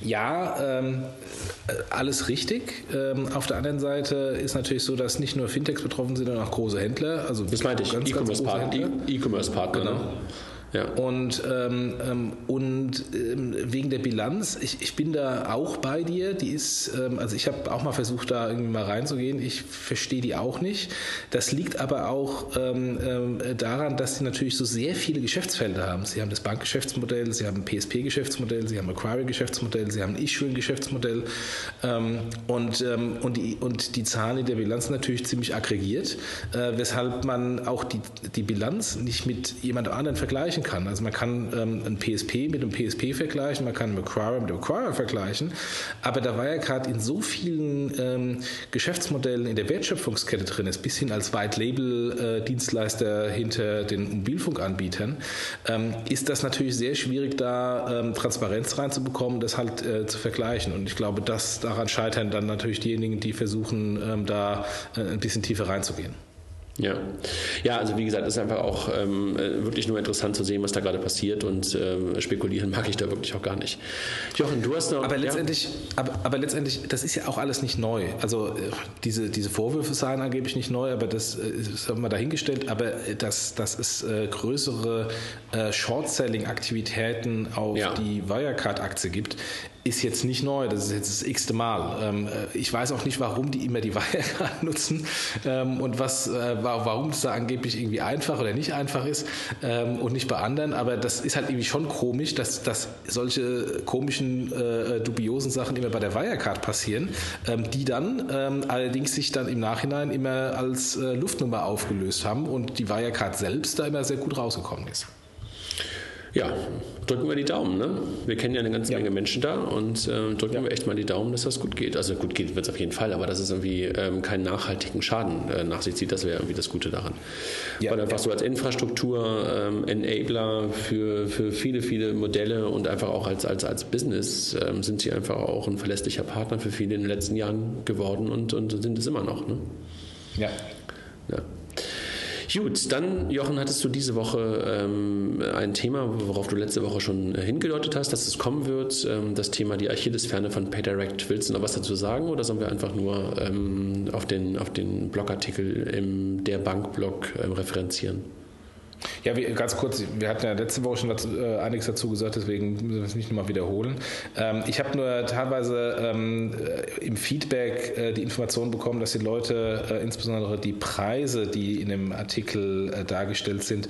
Ja, ähm, alles richtig. Ähm, auf der anderen Seite ist natürlich so, dass nicht nur Fintechs betroffen sind, sondern auch große Händler. Also das meinte ich, E-Commerce-Partner. E-Commerce-Partner. Genau. Ja. Und, ähm, ähm, und ähm, wegen der Bilanz, ich, ich bin da auch bei dir. Die ist, ähm, also ich habe auch mal versucht, da irgendwie mal reinzugehen. Ich verstehe die auch nicht. Das liegt aber auch ähm, ähm, daran, dass sie natürlich so sehr viele Geschäftsfelder haben. Sie haben das Bankgeschäftsmodell, sie haben PSP-Geschäftsmodell, sie haben Acquiring-Geschäftsmodell, sie haben ein Issuing-Geschäftsmodell und, und, die, und die Zahlen in der Bilanz natürlich ziemlich aggregiert, äh, weshalb man auch die, die Bilanz nicht mit jemand anderem vergleichen kann. Also man kann ähm, ein PSP mit einem PSP vergleichen, man kann einen Acquirer mit einem Acquirer vergleichen, aber da gerade in so vielen ähm, Geschäftsmodellen in der Wertschöpfungskette drin ist, bis hin als White-Label-Dienstleister hinter den Mobilfunkanbietern, ähm, ist das natürlich sehr schwierig, da ähm, Transparenz reinzubekommen, das halt äh, zu vergleichen. Und ich glaube, dass daran scheitern dann natürlich diejenigen, die versuchen, ähm, da äh, ein bisschen tiefer reinzugehen. Ja. ja, also wie gesagt, es ist einfach auch ähm, wirklich nur interessant zu sehen, was da gerade passiert und ähm, spekulieren mag ich da wirklich auch gar nicht. Jochen, du hast noch. Aber letztendlich, ja. aber, aber, letztendlich, das ist ja auch alles nicht neu. Also äh, diese, diese Vorwürfe seien angeblich nicht neu, aber das äh, ist mal dahingestellt. Aber äh, dass, dass es äh, größere äh, Short-Selling-Aktivitäten auf ja. die Wirecard-Aktie gibt, ist jetzt nicht neu, das ist jetzt das x-te Mal. Ähm, äh, ich weiß auch nicht, warum die immer die Wirecard nutzen ähm, und was, äh, warum es da angeblich irgendwie einfach oder nicht einfach ist ähm, und nicht bei anderen, aber das ist halt irgendwie schon komisch, dass, dass solche komischen, äh, dubiosen Sachen immer bei der Wirecard passieren, die dann allerdings sich dann im Nachhinein immer als äh, Luftnummer aufgelöst haben und die Wirecard selbst da immer sehr gut rausgekommen ist. Ja, drücken wir die Daumen. Ne? Wir kennen ja eine ganze ja. Menge Menschen da und äh, drücken ja. wir echt mal die Daumen, dass das gut geht. Also gut geht wird es auf jeden Fall, aber dass es irgendwie ähm, keinen nachhaltigen Schaden äh, nach sich zieht, das wäre irgendwie das Gute daran. Ja. Weil einfach so als Infrastruktur, ähm, Enabler für, für viele, viele Modelle und einfach auch als, als, als Business ähm, sind sie einfach auch ein verlässlicher Partner für viele in den letzten Jahren geworden und, und sind es immer noch. Ne? Ja. ja. Gut, dann, Jochen, hattest du diese Woche ähm, ein Thema, worauf du letzte Woche schon hingedeutet hast, dass es kommen wird. Ähm, das Thema die Achillesferne von PayDirect. Willst du noch was dazu sagen oder sollen wir einfach nur ähm, auf den, auf den Blogartikel im der Bankblog ähm, referenzieren? Ja, wir, ganz kurz, wir hatten ja letzte Woche schon dazu, äh, einiges dazu gesagt, deswegen müssen wir es nicht nochmal wiederholen. Ähm, ich habe nur teilweise ähm, äh, im Feedback äh, die Information bekommen, dass die Leute, äh, insbesondere die Preise, die in dem Artikel äh, dargestellt sind,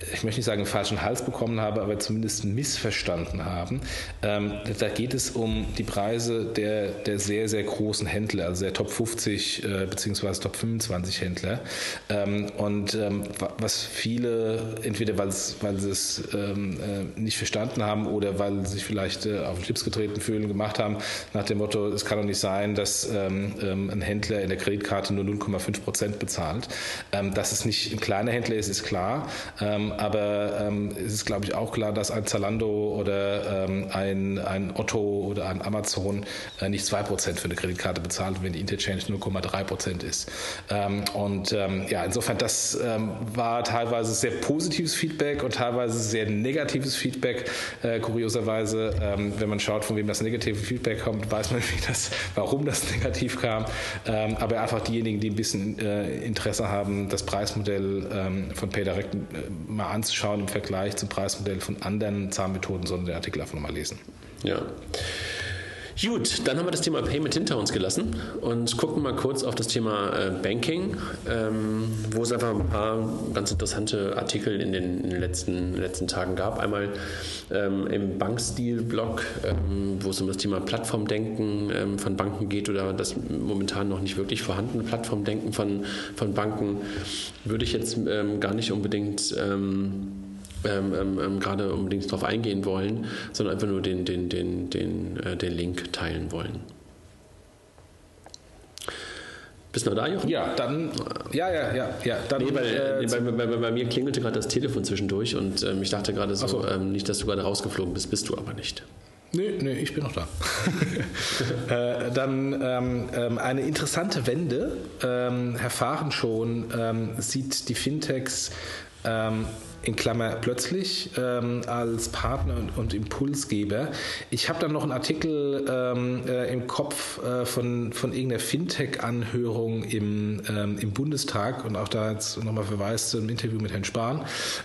ich möchte nicht sagen, falschen Hals bekommen haben, aber zumindest missverstanden haben. Ähm, da geht es um die Preise der, der sehr, sehr großen Händler, also der Top 50 äh, bzw. Top 25 Händler. Ähm, und ähm, was viele, entweder weil sie es ähm, äh, nicht verstanden haben oder weil sie sich vielleicht äh, auf den Schlips getreten fühlen, gemacht haben, nach dem Motto, es kann doch nicht sein, dass ähm, ähm, ein Händler in der Kreditkarte nur 0,5 Prozent bezahlt. dass es nicht ein kleiner Händler ist, ist klar. Ähm, aber ähm, es ist, glaube ich, auch klar, dass ein Zalando oder ähm, ein, ein Otto oder ein Amazon äh, nicht 2% für eine Kreditkarte bezahlt, wenn die Interchange 0,3% ist. Ähm, und ähm, ja, insofern, das ähm, war teilweise sehr positives Feedback und teilweise sehr negatives Feedback. Äh, kurioserweise, wenn man schaut, von wem das negative Feedback kommt, weiß man, das, warum das negativ kam. aber einfach diejenigen, die ein bisschen äh, Interesse haben, das Preismodell von PayDirect äh, mal anzuschauen im Vergleich zum Preismodell von anderen Zahnmethoden, sondern den Artikel einfach nochmal lesen. Ja. Gut, dann haben wir das Thema Payment hinter uns gelassen und gucken mal kurz auf das Thema äh, Banking, ähm, wo es einfach ein paar ganz interessante Artikel in den, in den letzten, letzten Tagen gab. Einmal ähm, im Bankstil-Blog, ähm, wo es um das Thema Plattformdenken ähm, von Banken geht oder das momentan noch nicht wirklich vorhandene Plattformdenken von, von Banken, würde ich jetzt ähm, gar nicht unbedingt ähm, ähm, ähm, gerade unbedingt darauf eingehen wollen, sondern einfach nur den, den, den, den, äh, den Link teilen wollen. Bist du noch da, Jochen? Ja, dann. Ja, ja, ja. ja dann, nee, weil, äh, bei, bei, bei, bei, mir klingelte gerade das Telefon zwischendurch und ähm, ich dachte gerade so, so. Ähm, nicht, dass du gerade rausgeflogen bist, bist du aber nicht. Nee, nee, ich bin noch da. äh, dann ähm, ähm, eine interessante Wende. Ähm, Herr Fahren schon sieht die Fintechs in Klammer plötzlich ähm, als Partner und, und, Impulsgeber. Ich habe dann noch einen Artikel ähm, äh, im Kopf äh, von, von irgendeiner Fintech-Anhörung im, ähm, im Bundestag und auch da jetzt nochmal Verweis zu einem Interview mit Herrn Spahn,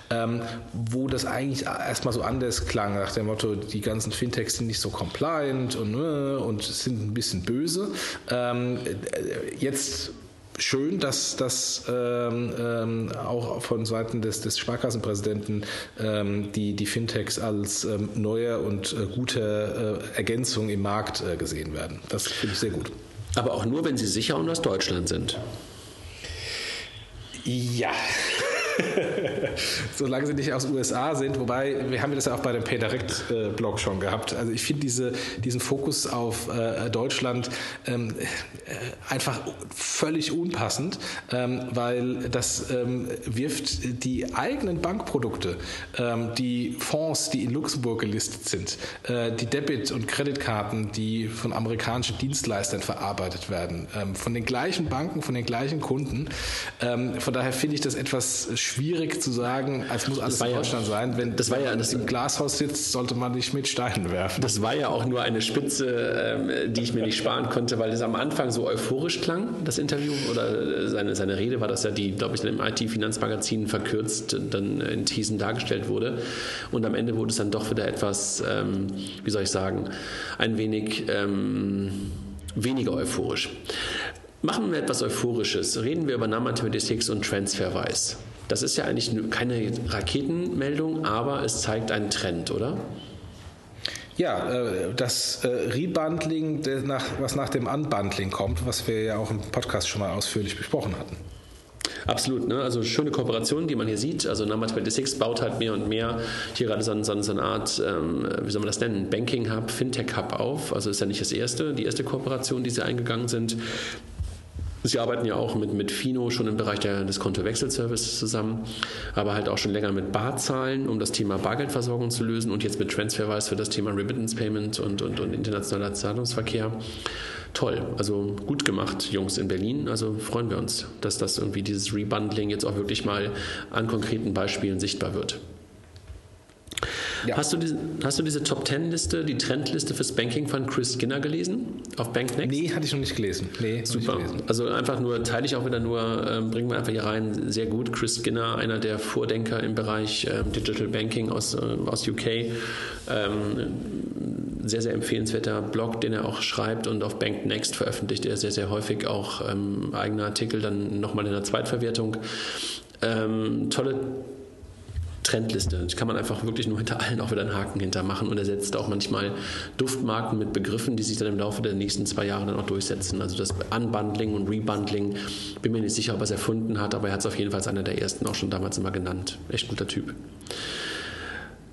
ähm, wo das eigentlich erstmal so anders klang, nach dem Motto, die ganzen Fintechs sind nicht so compliant und, äh, und sind ein bisschen böse. Ähm, äh, jetzt schön, dass das ähm, ähm, auch von Seiten des, des Sparkassenpräsidenten ähm, die, die Fintechs als ähm, neue und äh, gute äh, Ergänzung im Markt äh, gesehen werden. Das finde ich sehr gut. Aber auch nur, wenn sie sicher und aus Deutschland sind. Ja. Solange sie nicht aus USA sind, wobei wir haben das ja auch bei dem PayDirect-Blog schon gehabt. Also ich finde diese, diesen Fokus auf äh, Deutschland ähm, äh, einfach völlig unpassend, ähm, weil das ähm, wirft die eigenen Bankprodukte, ähm, die Fonds, die in Luxemburg gelistet sind, äh, die Debit- und Kreditkarten, die von amerikanischen Dienstleistern verarbeitet werden, ähm, von den gleichen Banken, von den gleichen Kunden. Ähm, von daher finde ich das etwas schwierig zu sagen, es muss alles in Deutschland ja, sein. Wenn das war ja, das im Glashaus sitzt, sollte man nicht mit Steinen werfen. Das war ja auch nur eine Spitze, ähm, die ich mir nicht sparen konnte, weil es am Anfang so euphorisch klang, das Interview oder seine, seine Rede war das ja, die, glaube ich, im IT-Finanzmagazin verkürzt dann in Thesen dargestellt wurde. Und am Ende wurde es dann doch wieder etwas, ähm, wie soll ich sagen, ein wenig ähm, weniger euphorisch. Machen wir etwas Euphorisches. Reden wir über NAM-Mathematics und TransferWise. Das ist ja eigentlich keine Raketenmeldung, aber es zeigt einen Trend, oder? Ja, äh, das äh, Rebundling, was nach dem Unbundling kommt, was wir ja auch im Podcast schon mal ausführlich besprochen hatten. Absolut, ne? also schöne Kooperationen, die man hier sieht. Also Number 26 baut halt mehr und mehr hier gerade so, so, so eine Art, ähm, wie soll man das nennen, Banking Hub, Fintech Hub auf. Also ist ja nicht das erste, die erste Kooperation, die sie eingegangen sind. Sie arbeiten ja auch mit, mit Fino schon im Bereich der, des Kontowechselservices zusammen, aber halt auch schon länger mit Barzahlen, um das Thema Bargeldversorgung zu lösen und jetzt mit Transferwise für das Thema Remittance Payment und, und, und internationaler Zahlungsverkehr. Toll, also gut gemacht, Jungs in Berlin. Also freuen wir uns, dass das irgendwie dieses Rebundling jetzt auch wirklich mal an konkreten Beispielen sichtbar wird. Ja. Hast, du diese, hast du diese Top Ten Liste, die Trendliste fürs Banking von Chris Skinner gelesen auf BankNext? Nee, hatte ich noch nicht gelesen. Nee, Super. Gelesen. Also einfach nur, teile ich auch wieder nur, ähm, bringen wir einfach hier rein. Sehr gut. Chris Skinner, einer der Vordenker im Bereich ähm, Digital Banking aus, äh, aus UK. Ähm, sehr, sehr empfehlenswerter Blog, den er auch schreibt und auf BankNext veröffentlicht er sehr, sehr häufig auch ähm, eigene Artikel, dann nochmal in der Zweitverwertung. Ähm, tolle Trendliste. Das kann man einfach wirklich nur hinter allen auch wieder einen Haken hintermachen und er setzt auch manchmal Duftmarken mit Begriffen, die sich dann im Laufe der nächsten zwei Jahre dann auch durchsetzen. Also das Unbundling und Rebundling, bin mir nicht sicher, ob er es erfunden hat, aber er hat es auf jeden Fall als einer der ersten auch schon damals immer genannt. Echt guter Typ.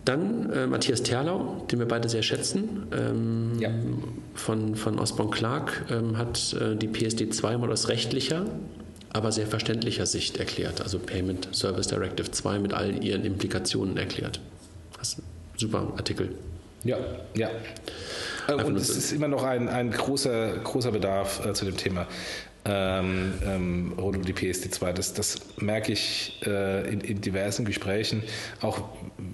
Dann äh, Matthias Terlau, den wir beide sehr schätzen, ähm, ja. von, von Osborne Clark, ähm, hat äh, die PSD 2 mal aus rechtlicher aber sehr verständlicher Sicht erklärt. Also Payment Service Directive 2 mit all ihren Implikationen erklärt. Das ist ein super Artikel. Ja, ja. Einfach Und es ist immer noch ein, ein großer, großer Bedarf äh, zu dem Thema ähm, ähm, rund um die PSD2. Das, das merke ich äh, in, in, diversen Gesprächen, auch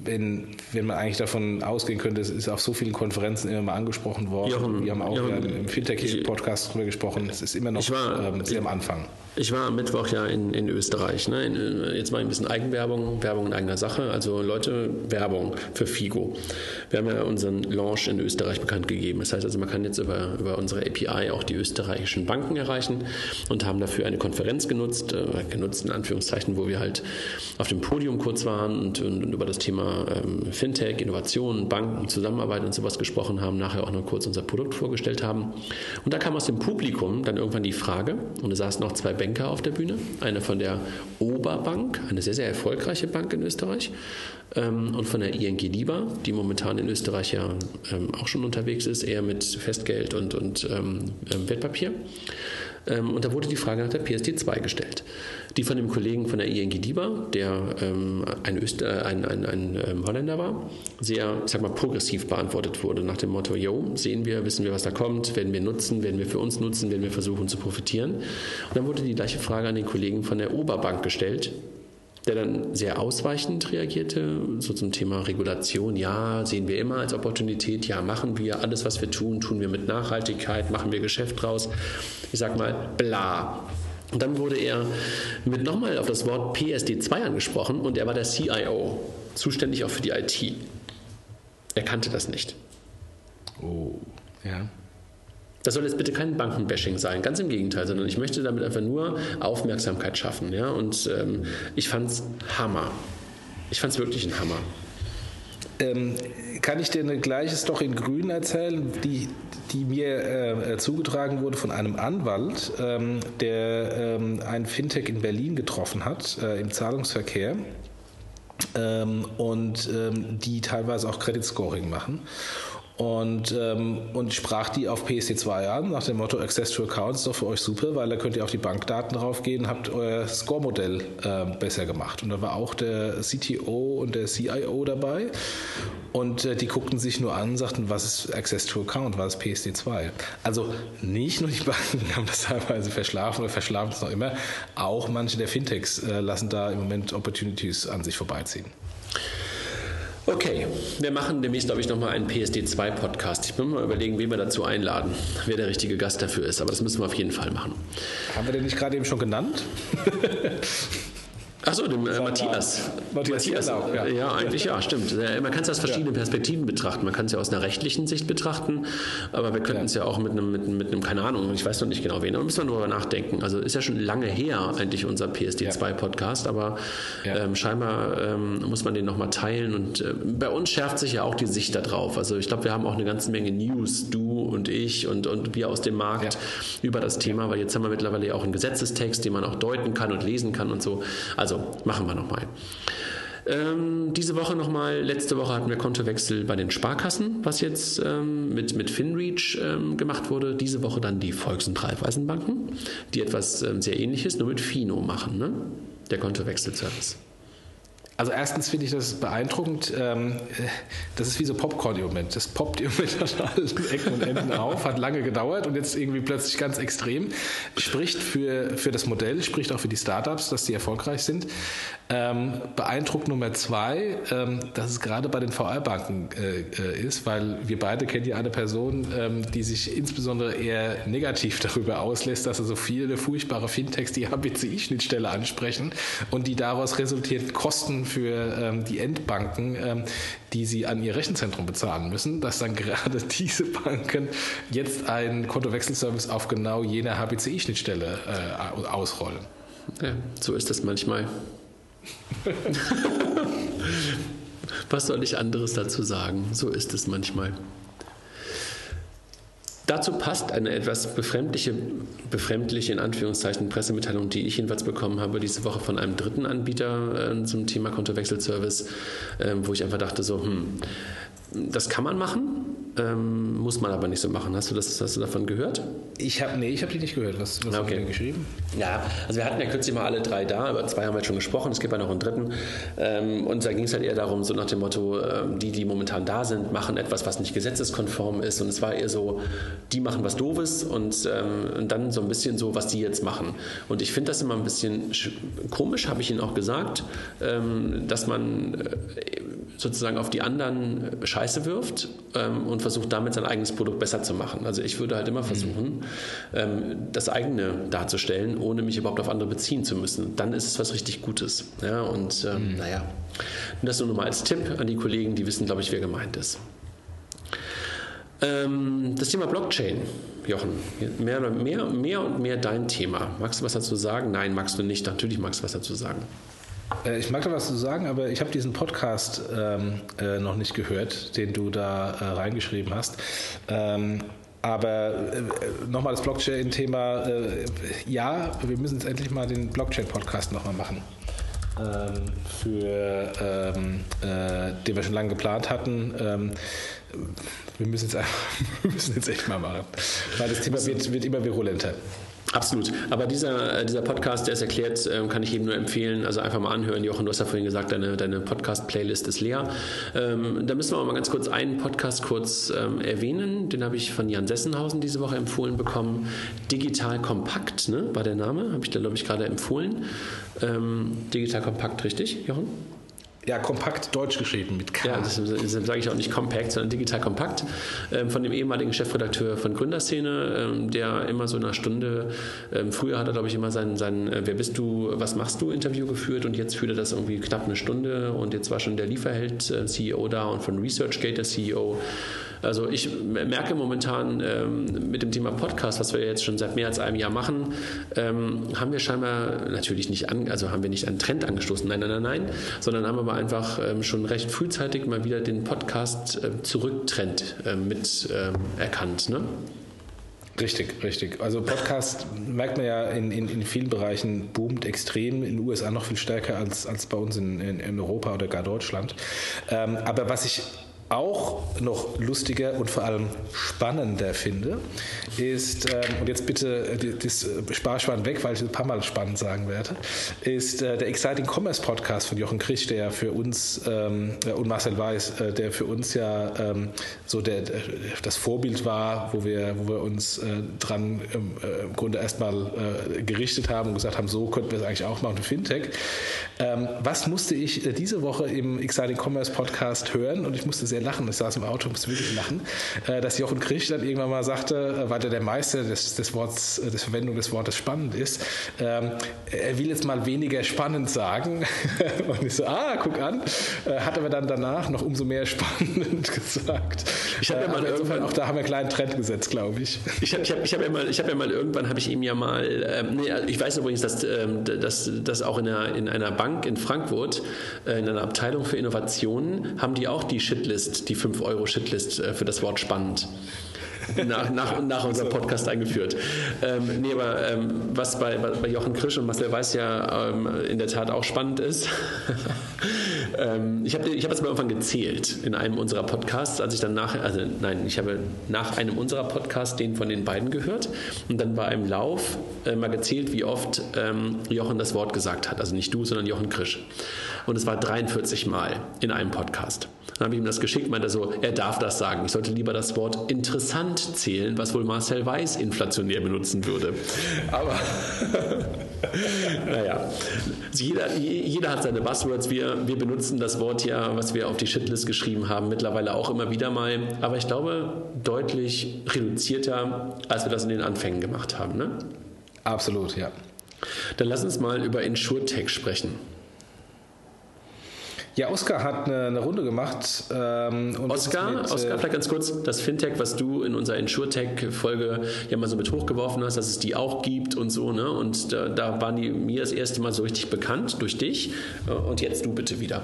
wenn, wenn man eigentlich davon ausgehen könnte, es ist auf so vielen Konferenzen immer mal angesprochen worden. Jochen, wir haben auch Jochen, im Fintech-Podcast drüber gesprochen. Es ist immer noch war, ähm, sehr am Anfang. Ich war am Mittwoch ja in, in Österreich. Ne? In, äh, jetzt mal ein bisschen Eigenwerbung, Werbung in eigener Sache. Also Leute, Werbung für Figo. Wir haben ja unseren Launch in Österreich bekannt gegeben. Das heißt also, man kann jetzt über, über unsere API auch die österreichischen Banken erreichen und haben dafür eine Konferenz genutzt, äh, genutzt in Anführungszeichen, wo wir halt auf dem Podium kurz waren und, und, und über das Thema ähm, Fintech, Innovation, Banken, Zusammenarbeit und sowas gesprochen haben, nachher auch noch kurz unser Produkt vorgestellt haben. Und da kam aus dem Publikum dann irgendwann die Frage, und es saßen noch zwei Banken, Banker auf der Bühne. Einer von der Oberbank, eine sehr, sehr erfolgreiche Bank in Österreich. Ähm, und von der ING DIBA, die momentan in Österreich ja ähm, auch schon unterwegs ist, eher mit Festgeld und, und ähm, Wertpapier. Ähm, und da wurde die Frage nach der PSD2 gestellt. Die von dem Kollegen von der ING DIBA, der ähm, ein, Öster, ein, ein, ein ähm, Holländer war, sehr, ich sag mal, progressiv beantwortet wurde nach dem Motto, yo, sehen wir, wissen wir, was da kommt, werden wir nutzen, werden wir für uns nutzen, werden wir versuchen zu profitieren. Und dann wurde die gleiche Frage an den Kollegen von der Oberbank gestellt, der dann sehr ausweichend reagierte, so zum Thema Regulation. Ja, sehen wir immer als Opportunität. Ja, machen wir alles, was wir tun, tun wir mit Nachhaltigkeit, machen wir Geschäft draus. Ich sag mal, bla. Und dann wurde er mit nochmal auf das Wort PSD2 angesprochen und er war der CIO, zuständig auch für die IT. Er kannte das nicht. Oh, ja. Das soll jetzt bitte kein Bankenbashing sein, ganz im Gegenteil, sondern ich möchte damit einfach nur Aufmerksamkeit schaffen. Ja? Und ähm, ich es Hammer. Ich fand es wirklich ein Hammer. Ähm, kann ich dir eine gleiche Story in Grün erzählen, die, die mir äh, zugetragen wurde von einem Anwalt, ähm, der ähm, ein Fintech in Berlin getroffen hat äh, im Zahlungsverkehr ähm, und ähm, die teilweise auch Credit Scoring machen und, ähm, und sprach die auf PSD2 an, nach dem Motto Access to Accounts ist doch für euch super, weil da könnt ihr auf die Bankdaten draufgehen, habt euer Score-Modell äh, besser gemacht. Und da war auch der CTO und der CIO dabei und äh, die guckten sich nur an, sagten, was ist Access to Account, was ist PSD2? Also nicht nur die Banken haben das teilweise verschlafen oder verschlafen es noch immer, auch manche der Fintechs äh, lassen da im Moment Opportunities an sich vorbeiziehen. Okay, wir machen demnächst, glaube ich, nochmal einen PSD2-Podcast. Ich bin mal überlegen, wen wir dazu einladen, wer der richtige Gast dafür ist. Aber das müssen wir auf jeden Fall machen. Haben wir den nicht gerade eben schon genannt? Achso, dem äh, Matthias. Matthias, Matthias auch, ja. ja. eigentlich ja, stimmt. Man kann es aus verschiedenen ja. Perspektiven betrachten. Man kann es ja aus einer rechtlichen Sicht betrachten, aber wir könnten es ja. ja. auch mit einem, mit, mit, einem, keine Ahnung, ich weiß noch nicht genau wen, da müssen wir nur darüber nachdenken. Also ist ja schon lange her eigentlich unser PSD2-Podcast, aber ähm, scheinbar ähm, muss man den nochmal teilen und äh, bei uns schärft sich ja auch die Sicht darauf. Also ich glaube, wir haben auch eine ganze Menge News, du und ich und, und wir aus dem Markt über das Thema, weil jetzt haben wir mittlerweile auch einen Gesetzestext, den man auch deuten kann und lesen kann und so. Also also machen wir nochmal. Ähm, diese Woche nochmal, letzte Woche hatten wir Kontowechsel bei den Sparkassen, was jetzt ähm, mit, mit FinReach ähm, gemacht wurde. Diese Woche dann die Volks- und Raiffeisenbanken, die etwas ähm, sehr ähnliches, nur mit Fino machen, ne? der Kontowechselservice. Also erstens finde ich das beeindruckend. Ähm, das ist wie so Popcorn im Moment. Das poppt im Moment an allen Ecken und Enden auf, hat lange gedauert und jetzt irgendwie plötzlich ganz extrem. Spricht für, für das Modell, spricht auch für die Startups, dass die erfolgreich sind. Ähm, beeindruckt Nummer zwei, ähm, dass es gerade bei den VR-Banken äh, äh, ist, weil wir beide kennen ja eine Person, die sich insbesondere eher negativ darüber auslässt, dass so viele furchtbare Fintechs die HBCI-Schnittstelle ansprechen und die daraus resultierenden Kosten für ähm, die Endbanken, ähm, die sie an ihr Rechenzentrum bezahlen müssen, dass dann gerade diese Banken jetzt einen Kontowechselservice auf genau jener HBCI-Schnittstelle äh, ausrollen. Ja, so ist es manchmal. Was soll ich anderes dazu sagen? So ist es manchmal. Dazu passt eine etwas befremdliche, befremdliche in Anführungszeichen Pressemitteilung, die ich jedenfalls bekommen habe diese Woche von einem dritten Anbieter äh, zum Thema Kontowechselservice, äh, wo ich einfach dachte so, hm, das kann man machen, ähm, muss man aber nicht so machen. Hast du, das, hast du davon gehört? Ich habe nee, ich habe die nicht gehört. Was, was okay. hast du geschrieben? Ja, also wir hatten ja kürzlich mal alle drei da, über zwei haben wir jetzt schon gesprochen, es gibt ja noch einen dritten. Ähm, und da ging es halt eher darum, so nach dem Motto, ähm, die, die momentan da sind, machen etwas, was nicht gesetzeskonform ist. Und es war eher so, die machen was Doofes und, ähm, und dann so ein bisschen so, was die jetzt machen. Und ich finde das immer ein bisschen komisch, habe ich Ihnen auch gesagt, ähm, dass man äh, sozusagen auf die anderen Scheiße wirft ähm, und versucht damit sein eigenes Produkt besser zu machen. Also ich würde halt immer versuchen, ähm, das eigene darzustellen, ohne mich überhaupt auf andere beziehen zu müssen. Dann ist es was richtig Gutes. Ja, und ähm, mhm. naja, und das nur noch mal als Tipp an die Kollegen, die wissen, glaube ich, wer gemeint ist. Ähm, das Thema Blockchain, Jochen, mehr, mehr, mehr und mehr dein Thema. Magst du was dazu sagen? Nein, magst du nicht. Natürlich magst du was dazu sagen. Äh, ich mag da was zu sagen, aber ich habe diesen Podcast ähm, äh, noch nicht gehört, den du da äh, reingeschrieben hast. Ähm, aber äh, nochmal das Blockchain-Thema. Äh, ja, wir müssen jetzt endlich mal den Blockchain-Podcast nochmal machen. Ähm, für ähm, äh, den wir schon lange geplant hatten. Ähm, wir müssen, jetzt, jetzt echt mal machen. Weil das Thema wird, wird immer virulenter. Absolut. Aber dieser, äh, dieser Podcast, der ist erklärt, ähm, kann ich eben nur empfehlen. Also einfach mal anhören. Jochen, du hast ja vorhin gesagt, deine, deine Podcast-Playlist ist leer. Ähm, da müssen wir auch mal ganz kurz einen Podcast kurz ähm, erwähnen. Den habe ich von Jan Sessenhausen diese Woche empfohlen bekommen. Digital Kompakt ne, war der Name. Habe ich da, glaube ich, gerade empfohlen. Ähm, Digital Kompakt, richtig, Jochen? Ja, kompakt deutsch geschrieben mit K. Ja, deshalb sage ich auch nicht Compact, sondern digital kompakt. Ähm, von dem ehemaligen Chefredakteur von Gründerszene, ähm, der immer so eine Stunde, ähm, früher hat er, glaube ich, immer sein, sein äh, Wer bist du, was machst du Interview geführt und jetzt führt er das irgendwie knapp eine Stunde und jetzt war schon der Lieferheld-CEO äh, da und von ResearchGate der CEO. Also ich merke momentan ähm, mit dem Thema Podcast, was wir jetzt schon seit mehr als einem Jahr machen, ähm, haben wir scheinbar natürlich nicht an, also haben wir nicht einen Trend angestoßen, nein, nein, nein, nein, sondern haben aber einfach ähm, schon recht frühzeitig mal wieder den Podcast äh, Zurücktrend äh, mit ähm, erkannt. Ne? Richtig, richtig. Also Podcast merkt man ja in, in, in, vielen Bereichen boomt extrem, in den USA noch viel stärker als, als bei uns in, in, in Europa oder gar Deutschland. Ähm, aber was ich auch noch lustiger und vor allem spannender finde, ist, ähm, und jetzt bitte das Sparschwein weg, weil ich ein paar Mal spannend sagen werde, ist äh, der Exciting Commerce Podcast von Jochen Krisch, der für uns ähm, äh, und Marcel Weiß, äh, der für uns ja ähm, so der, das Vorbild war, wo wir, wo wir uns äh, dran ähm, äh, im Grunde erstmal äh, gerichtet haben und gesagt haben, so könnten wir es eigentlich auch machen, Fintech. Ähm, was musste ich diese Woche im Exciting Commerce Podcast hören? Und ich musste sehr sehr lachen. Ich saß im Auto und musste wirklich lachen, äh, dass Jochen Krisch dann irgendwann mal sagte, äh, weil er der Meister des, des Worts, äh, des Verwendung des Wortes spannend ist, ähm, er will jetzt mal weniger spannend sagen. und ich so, ah, guck an. Hat aber dann danach noch umso mehr spannend gesagt. Ich habe ja mal insofern auch da haben wir einen kleinen Trend gesetzt, glaube ich. Ich habe ich hab, ich hab ja mal, ich habe ja mal irgendwann habe ich ihm ja mal, ähm, nee, ich weiß übrigens, dass, ähm, dass, dass auch in einer, in einer Bank in Frankfurt, äh, in einer Abteilung für Innovationen, haben die auch die Shitlist Shitlist, die 5-Euro-Shitlist äh, für das Wort spannend. nach, nach, nach unserem Podcast eingeführt. Ähm, nee, aber ähm, was bei, bei Jochen Krisch und Marcel Weiß ja ähm, in der Tat auch spannend ist, ähm, ich habe ich hab das mal irgendwann gezählt in einem unserer Podcasts, als ich dann nach, also nein, ich habe nach einem unserer Podcasts den von den beiden gehört und dann war im Lauf äh, mal gezählt, wie oft ähm, Jochen das Wort gesagt hat. Also nicht du, sondern Jochen Krisch. Und es war 43 Mal in einem Podcast. Dann habe ich ihm das geschickt, meinte so, er darf das sagen. Ich sollte lieber das Wort interessant zählen, was wohl Marcel Weiß inflationär benutzen würde. Aber naja, jeder, jeder hat seine Buzzwords. Wir, wir benutzen das Wort ja, was wir auf die Shitlist geschrieben haben, mittlerweile auch immer wieder mal. Aber ich glaube, deutlich reduzierter, als wir das in den Anfängen gemacht haben. Ne? Absolut, ja. Dann lass uns mal über InsurTech sprechen. Ja, Oskar hat eine, eine Runde gemacht. Ähm, Oskar, mit, Oskar, äh, vielleicht ganz kurz, das Fintech, was du in unserer InsurTech-Folge ja mal so mit hochgeworfen hast, dass es die auch gibt und so, ne? Und da, da waren die mir das erste Mal so richtig bekannt durch dich. Äh, und jetzt du bitte wieder.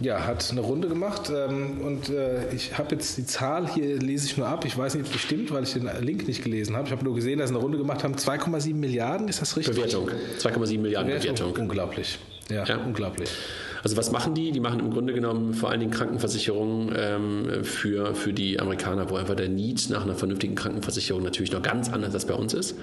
Ja, hat eine Runde gemacht ähm, und äh, ich habe jetzt die Zahl hier, lese ich nur ab. Ich weiß nicht, ob die stimmt, weil ich den Link nicht gelesen habe. Ich habe nur gesehen, dass sie eine Runde gemacht haben. 2,7 Milliarden, ist das richtig? Bewertung. 2,7 Milliarden Bewertung. Bewertung. Unglaublich. Ja, ja, unglaublich. Also was machen die? Die machen im Grunde genommen vor allen Dingen Krankenversicherungen ähm, für, für die Amerikaner, wo einfach der Need nach einer vernünftigen Krankenversicherung natürlich noch ganz anders als bei uns ist.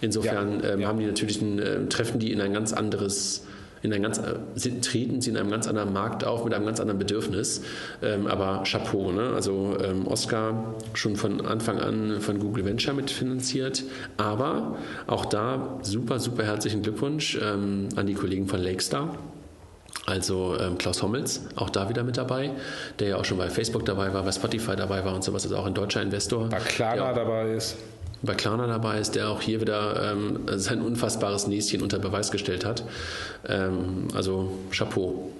Insofern ja, ähm, ja. haben die natürlich ein, äh, treffen die in ein ganz anderes in ein ganz, äh, treten sie in einem ganz anderen Markt auf mit einem ganz anderen Bedürfnis. Ähm, aber Chapeau, ne? also ähm, Oscar schon von Anfang an von Google Venture mitfinanziert. Aber auch da super, super herzlichen Glückwunsch ähm, an die Kollegen von Lakestar. Also ähm, Klaus Hommels, auch da wieder mit dabei, der ja auch schon bei Facebook dabei war, bei Spotify dabei war und sowas, ist auch ein deutscher Investor. Bei Klarna dabei ist bei Klarna dabei ist, der auch hier wieder ähm, sein unfassbares Näschen unter Beweis gestellt hat. Ähm, also Chapeau.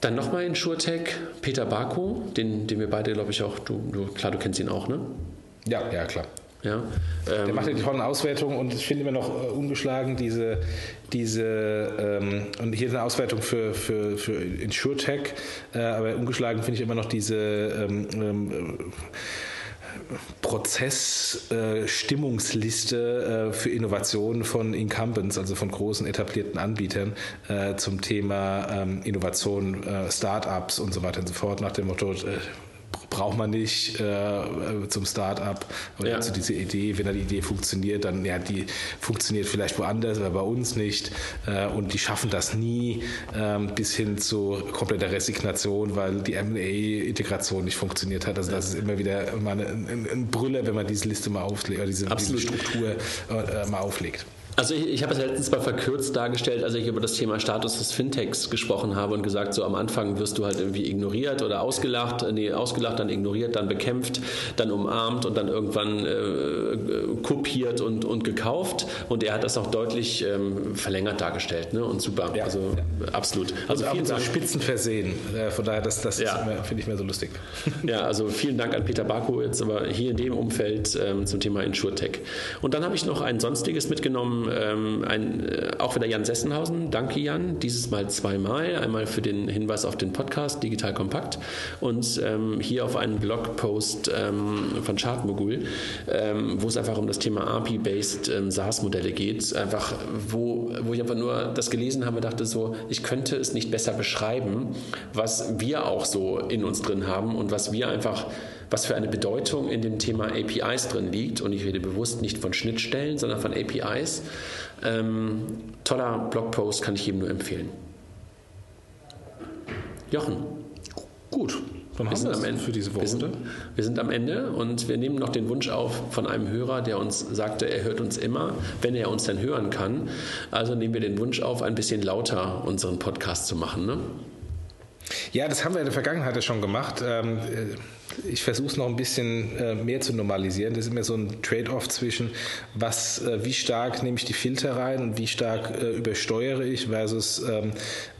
Dann nochmal in SureTech Peter Barko, den, den wir beide, glaube ich, auch, du, du, klar, du kennst ihn auch, ne? Ja, ja, klar. Ja, ähm, der macht ja die tollen Auswertungen und ich finde immer noch äh, ungeschlagen diese, diese ähm, und hier ist eine Auswertung für, für, für InsurTech, äh, aber ungeschlagen finde ich immer noch diese ähm, ähm Prozessstimmungsliste äh, für Innovationen von Incumbents, also von großen etablierten Anbietern äh, zum Thema ähm, Innovation, äh, Startups und so weiter und so fort, nach dem Motto, braucht man nicht äh, zum Start-up oder ja. zu dieser Idee. Wenn da die Idee funktioniert, dann ja, die funktioniert vielleicht woanders, aber bei uns nicht. Äh, und die schaffen das nie äh, bis hin zu kompletter Resignation, weil die M&A-Integration nicht funktioniert hat. Also das ist immer wieder mal ein, ein Brüller, wenn man diese Liste mal auflegt, oder diese, diese Struktur äh, mal auflegt. Also ich, ich habe es letztens mal verkürzt dargestellt, als ich über das Thema Status des Fintechs gesprochen habe und gesagt, so am Anfang wirst du halt irgendwie ignoriert oder ausgelacht, nee, ausgelacht, dann ignoriert, dann bekämpft, dann umarmt und dann irgendwann äh, kopiert und, und gekauft. Und er hat das auch deutlich ähm, verlängert dargestellt ne? und super. Ja. Also ja. absolut. Also, also vielen Dank. Spitzen versehen. Äh, von daher, das, das ja. finde ich mehr so lustig. Ja, also vielen Dank an Peter Barko jetzt aber hier in dem Umfeld ähm, zum Thema InsurTech. Und dann habe ich noch ein sonstiges mitgenommen ähm, ein, äh, auch wieder Jan Sessenhausen. Danke, Jan. Dieses Mal zweimal. Einmal für den Hinweis auf den Podcast Digital Kompakt und ähm, hier auf einen Blogpost ähm, von Chartmogul, ähm, wo es einfach um das Thema API-based ähm, SaaS-Modelle geht. Einfach, wo, wo ich einfach nur das gelesen habe, dachte so, ich könnte es nicht besser beschreiben, was wir auch so in uns drin haben und was wir einfach was für eine Bedeutung in dem Thema APIs drin liegt. Und ich rede bewusst nicht von Schnittstellen, sondern von APIs. Ähm, toller Blogpost kann ich jedem nur empfehlen. Jochen. Gut. Dann wir sind am Ende für diese Woche. Wir sind, wir sind, am Ende und wir nehmen noch den Wunsch auf von einem Hörer, der uns sagte, er hört uns immer, wenn er uns denn hören kann. Also nehmen wir den Wunsch auf, ein bisschen lauter unseren Podcast zu machen. Ne? Ja, das haben wir in der Vergangenheit ja schon gemacht. Ähm, äh, ich versuche es noch ein bisschen äh, mehr zu normalisieren. Das ist immer so ein Trade-off zwischen, was, äh, wie stark nehme ich die Filter rein und wie stark äh, übersteuere ich versus ähm,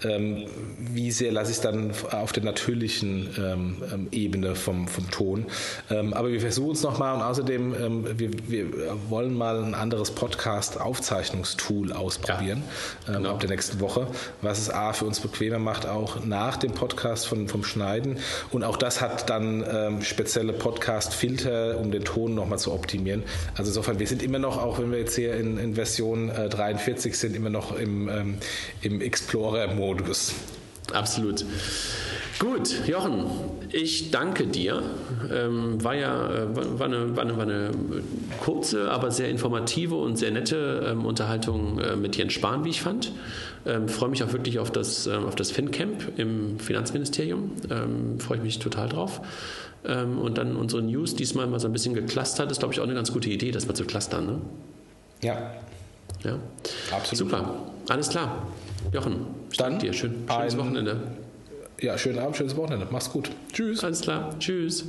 ähm, wie sehr lasse ich es dann auf der natürlichen ähm, Ebene vom, vom Ton. Aber wir versuchen es nochmal und außerdem, wir, wir, wollen mal ein anderes Podcast-Aufzeichnungstool ausprobieren ja, genau. ab der nächsten Woche, was es A für uns bequemer macht, auch nach dem Podcast von, vom Schneiden. Und auch das hat dann ähm, spezielle Podcast-Filter, um den Ton nochmal zu optimieren. Also insofern, wir sind immer noch, auch wenn wir jetzt hier in, in Version äh, 43 sind, immer noch im, ähm, im Explorer-Modus. Absolut. Gut, Jochen, ich danke dir. Ähm, war ja äh, war eine, war, eine, war eine kurze, aber sehr informative und sehr nette ähm, Unterhaltung äh, mit Jens Spahn, wie ich fand. Ähm, freue mich auch wirklich auf das, ähm, auf das FinCamp im Finanzministerium. Ähm, freue ich mich total drauf. Ähm, und dann unsere News diesmal mal so ein bisschen geclustert. Ist, glaube ich, auch eine ganz gute Idee, das mal zu clustern. Ne? Ja. Ja. Absolut. Super. Alles klar. Jochen, ich danke dir. Schön, schönes Wochenende. Ja, schönen Abend, schönes Wochenende. Mach's gut. Tschüss. Alles klar. Tschüss.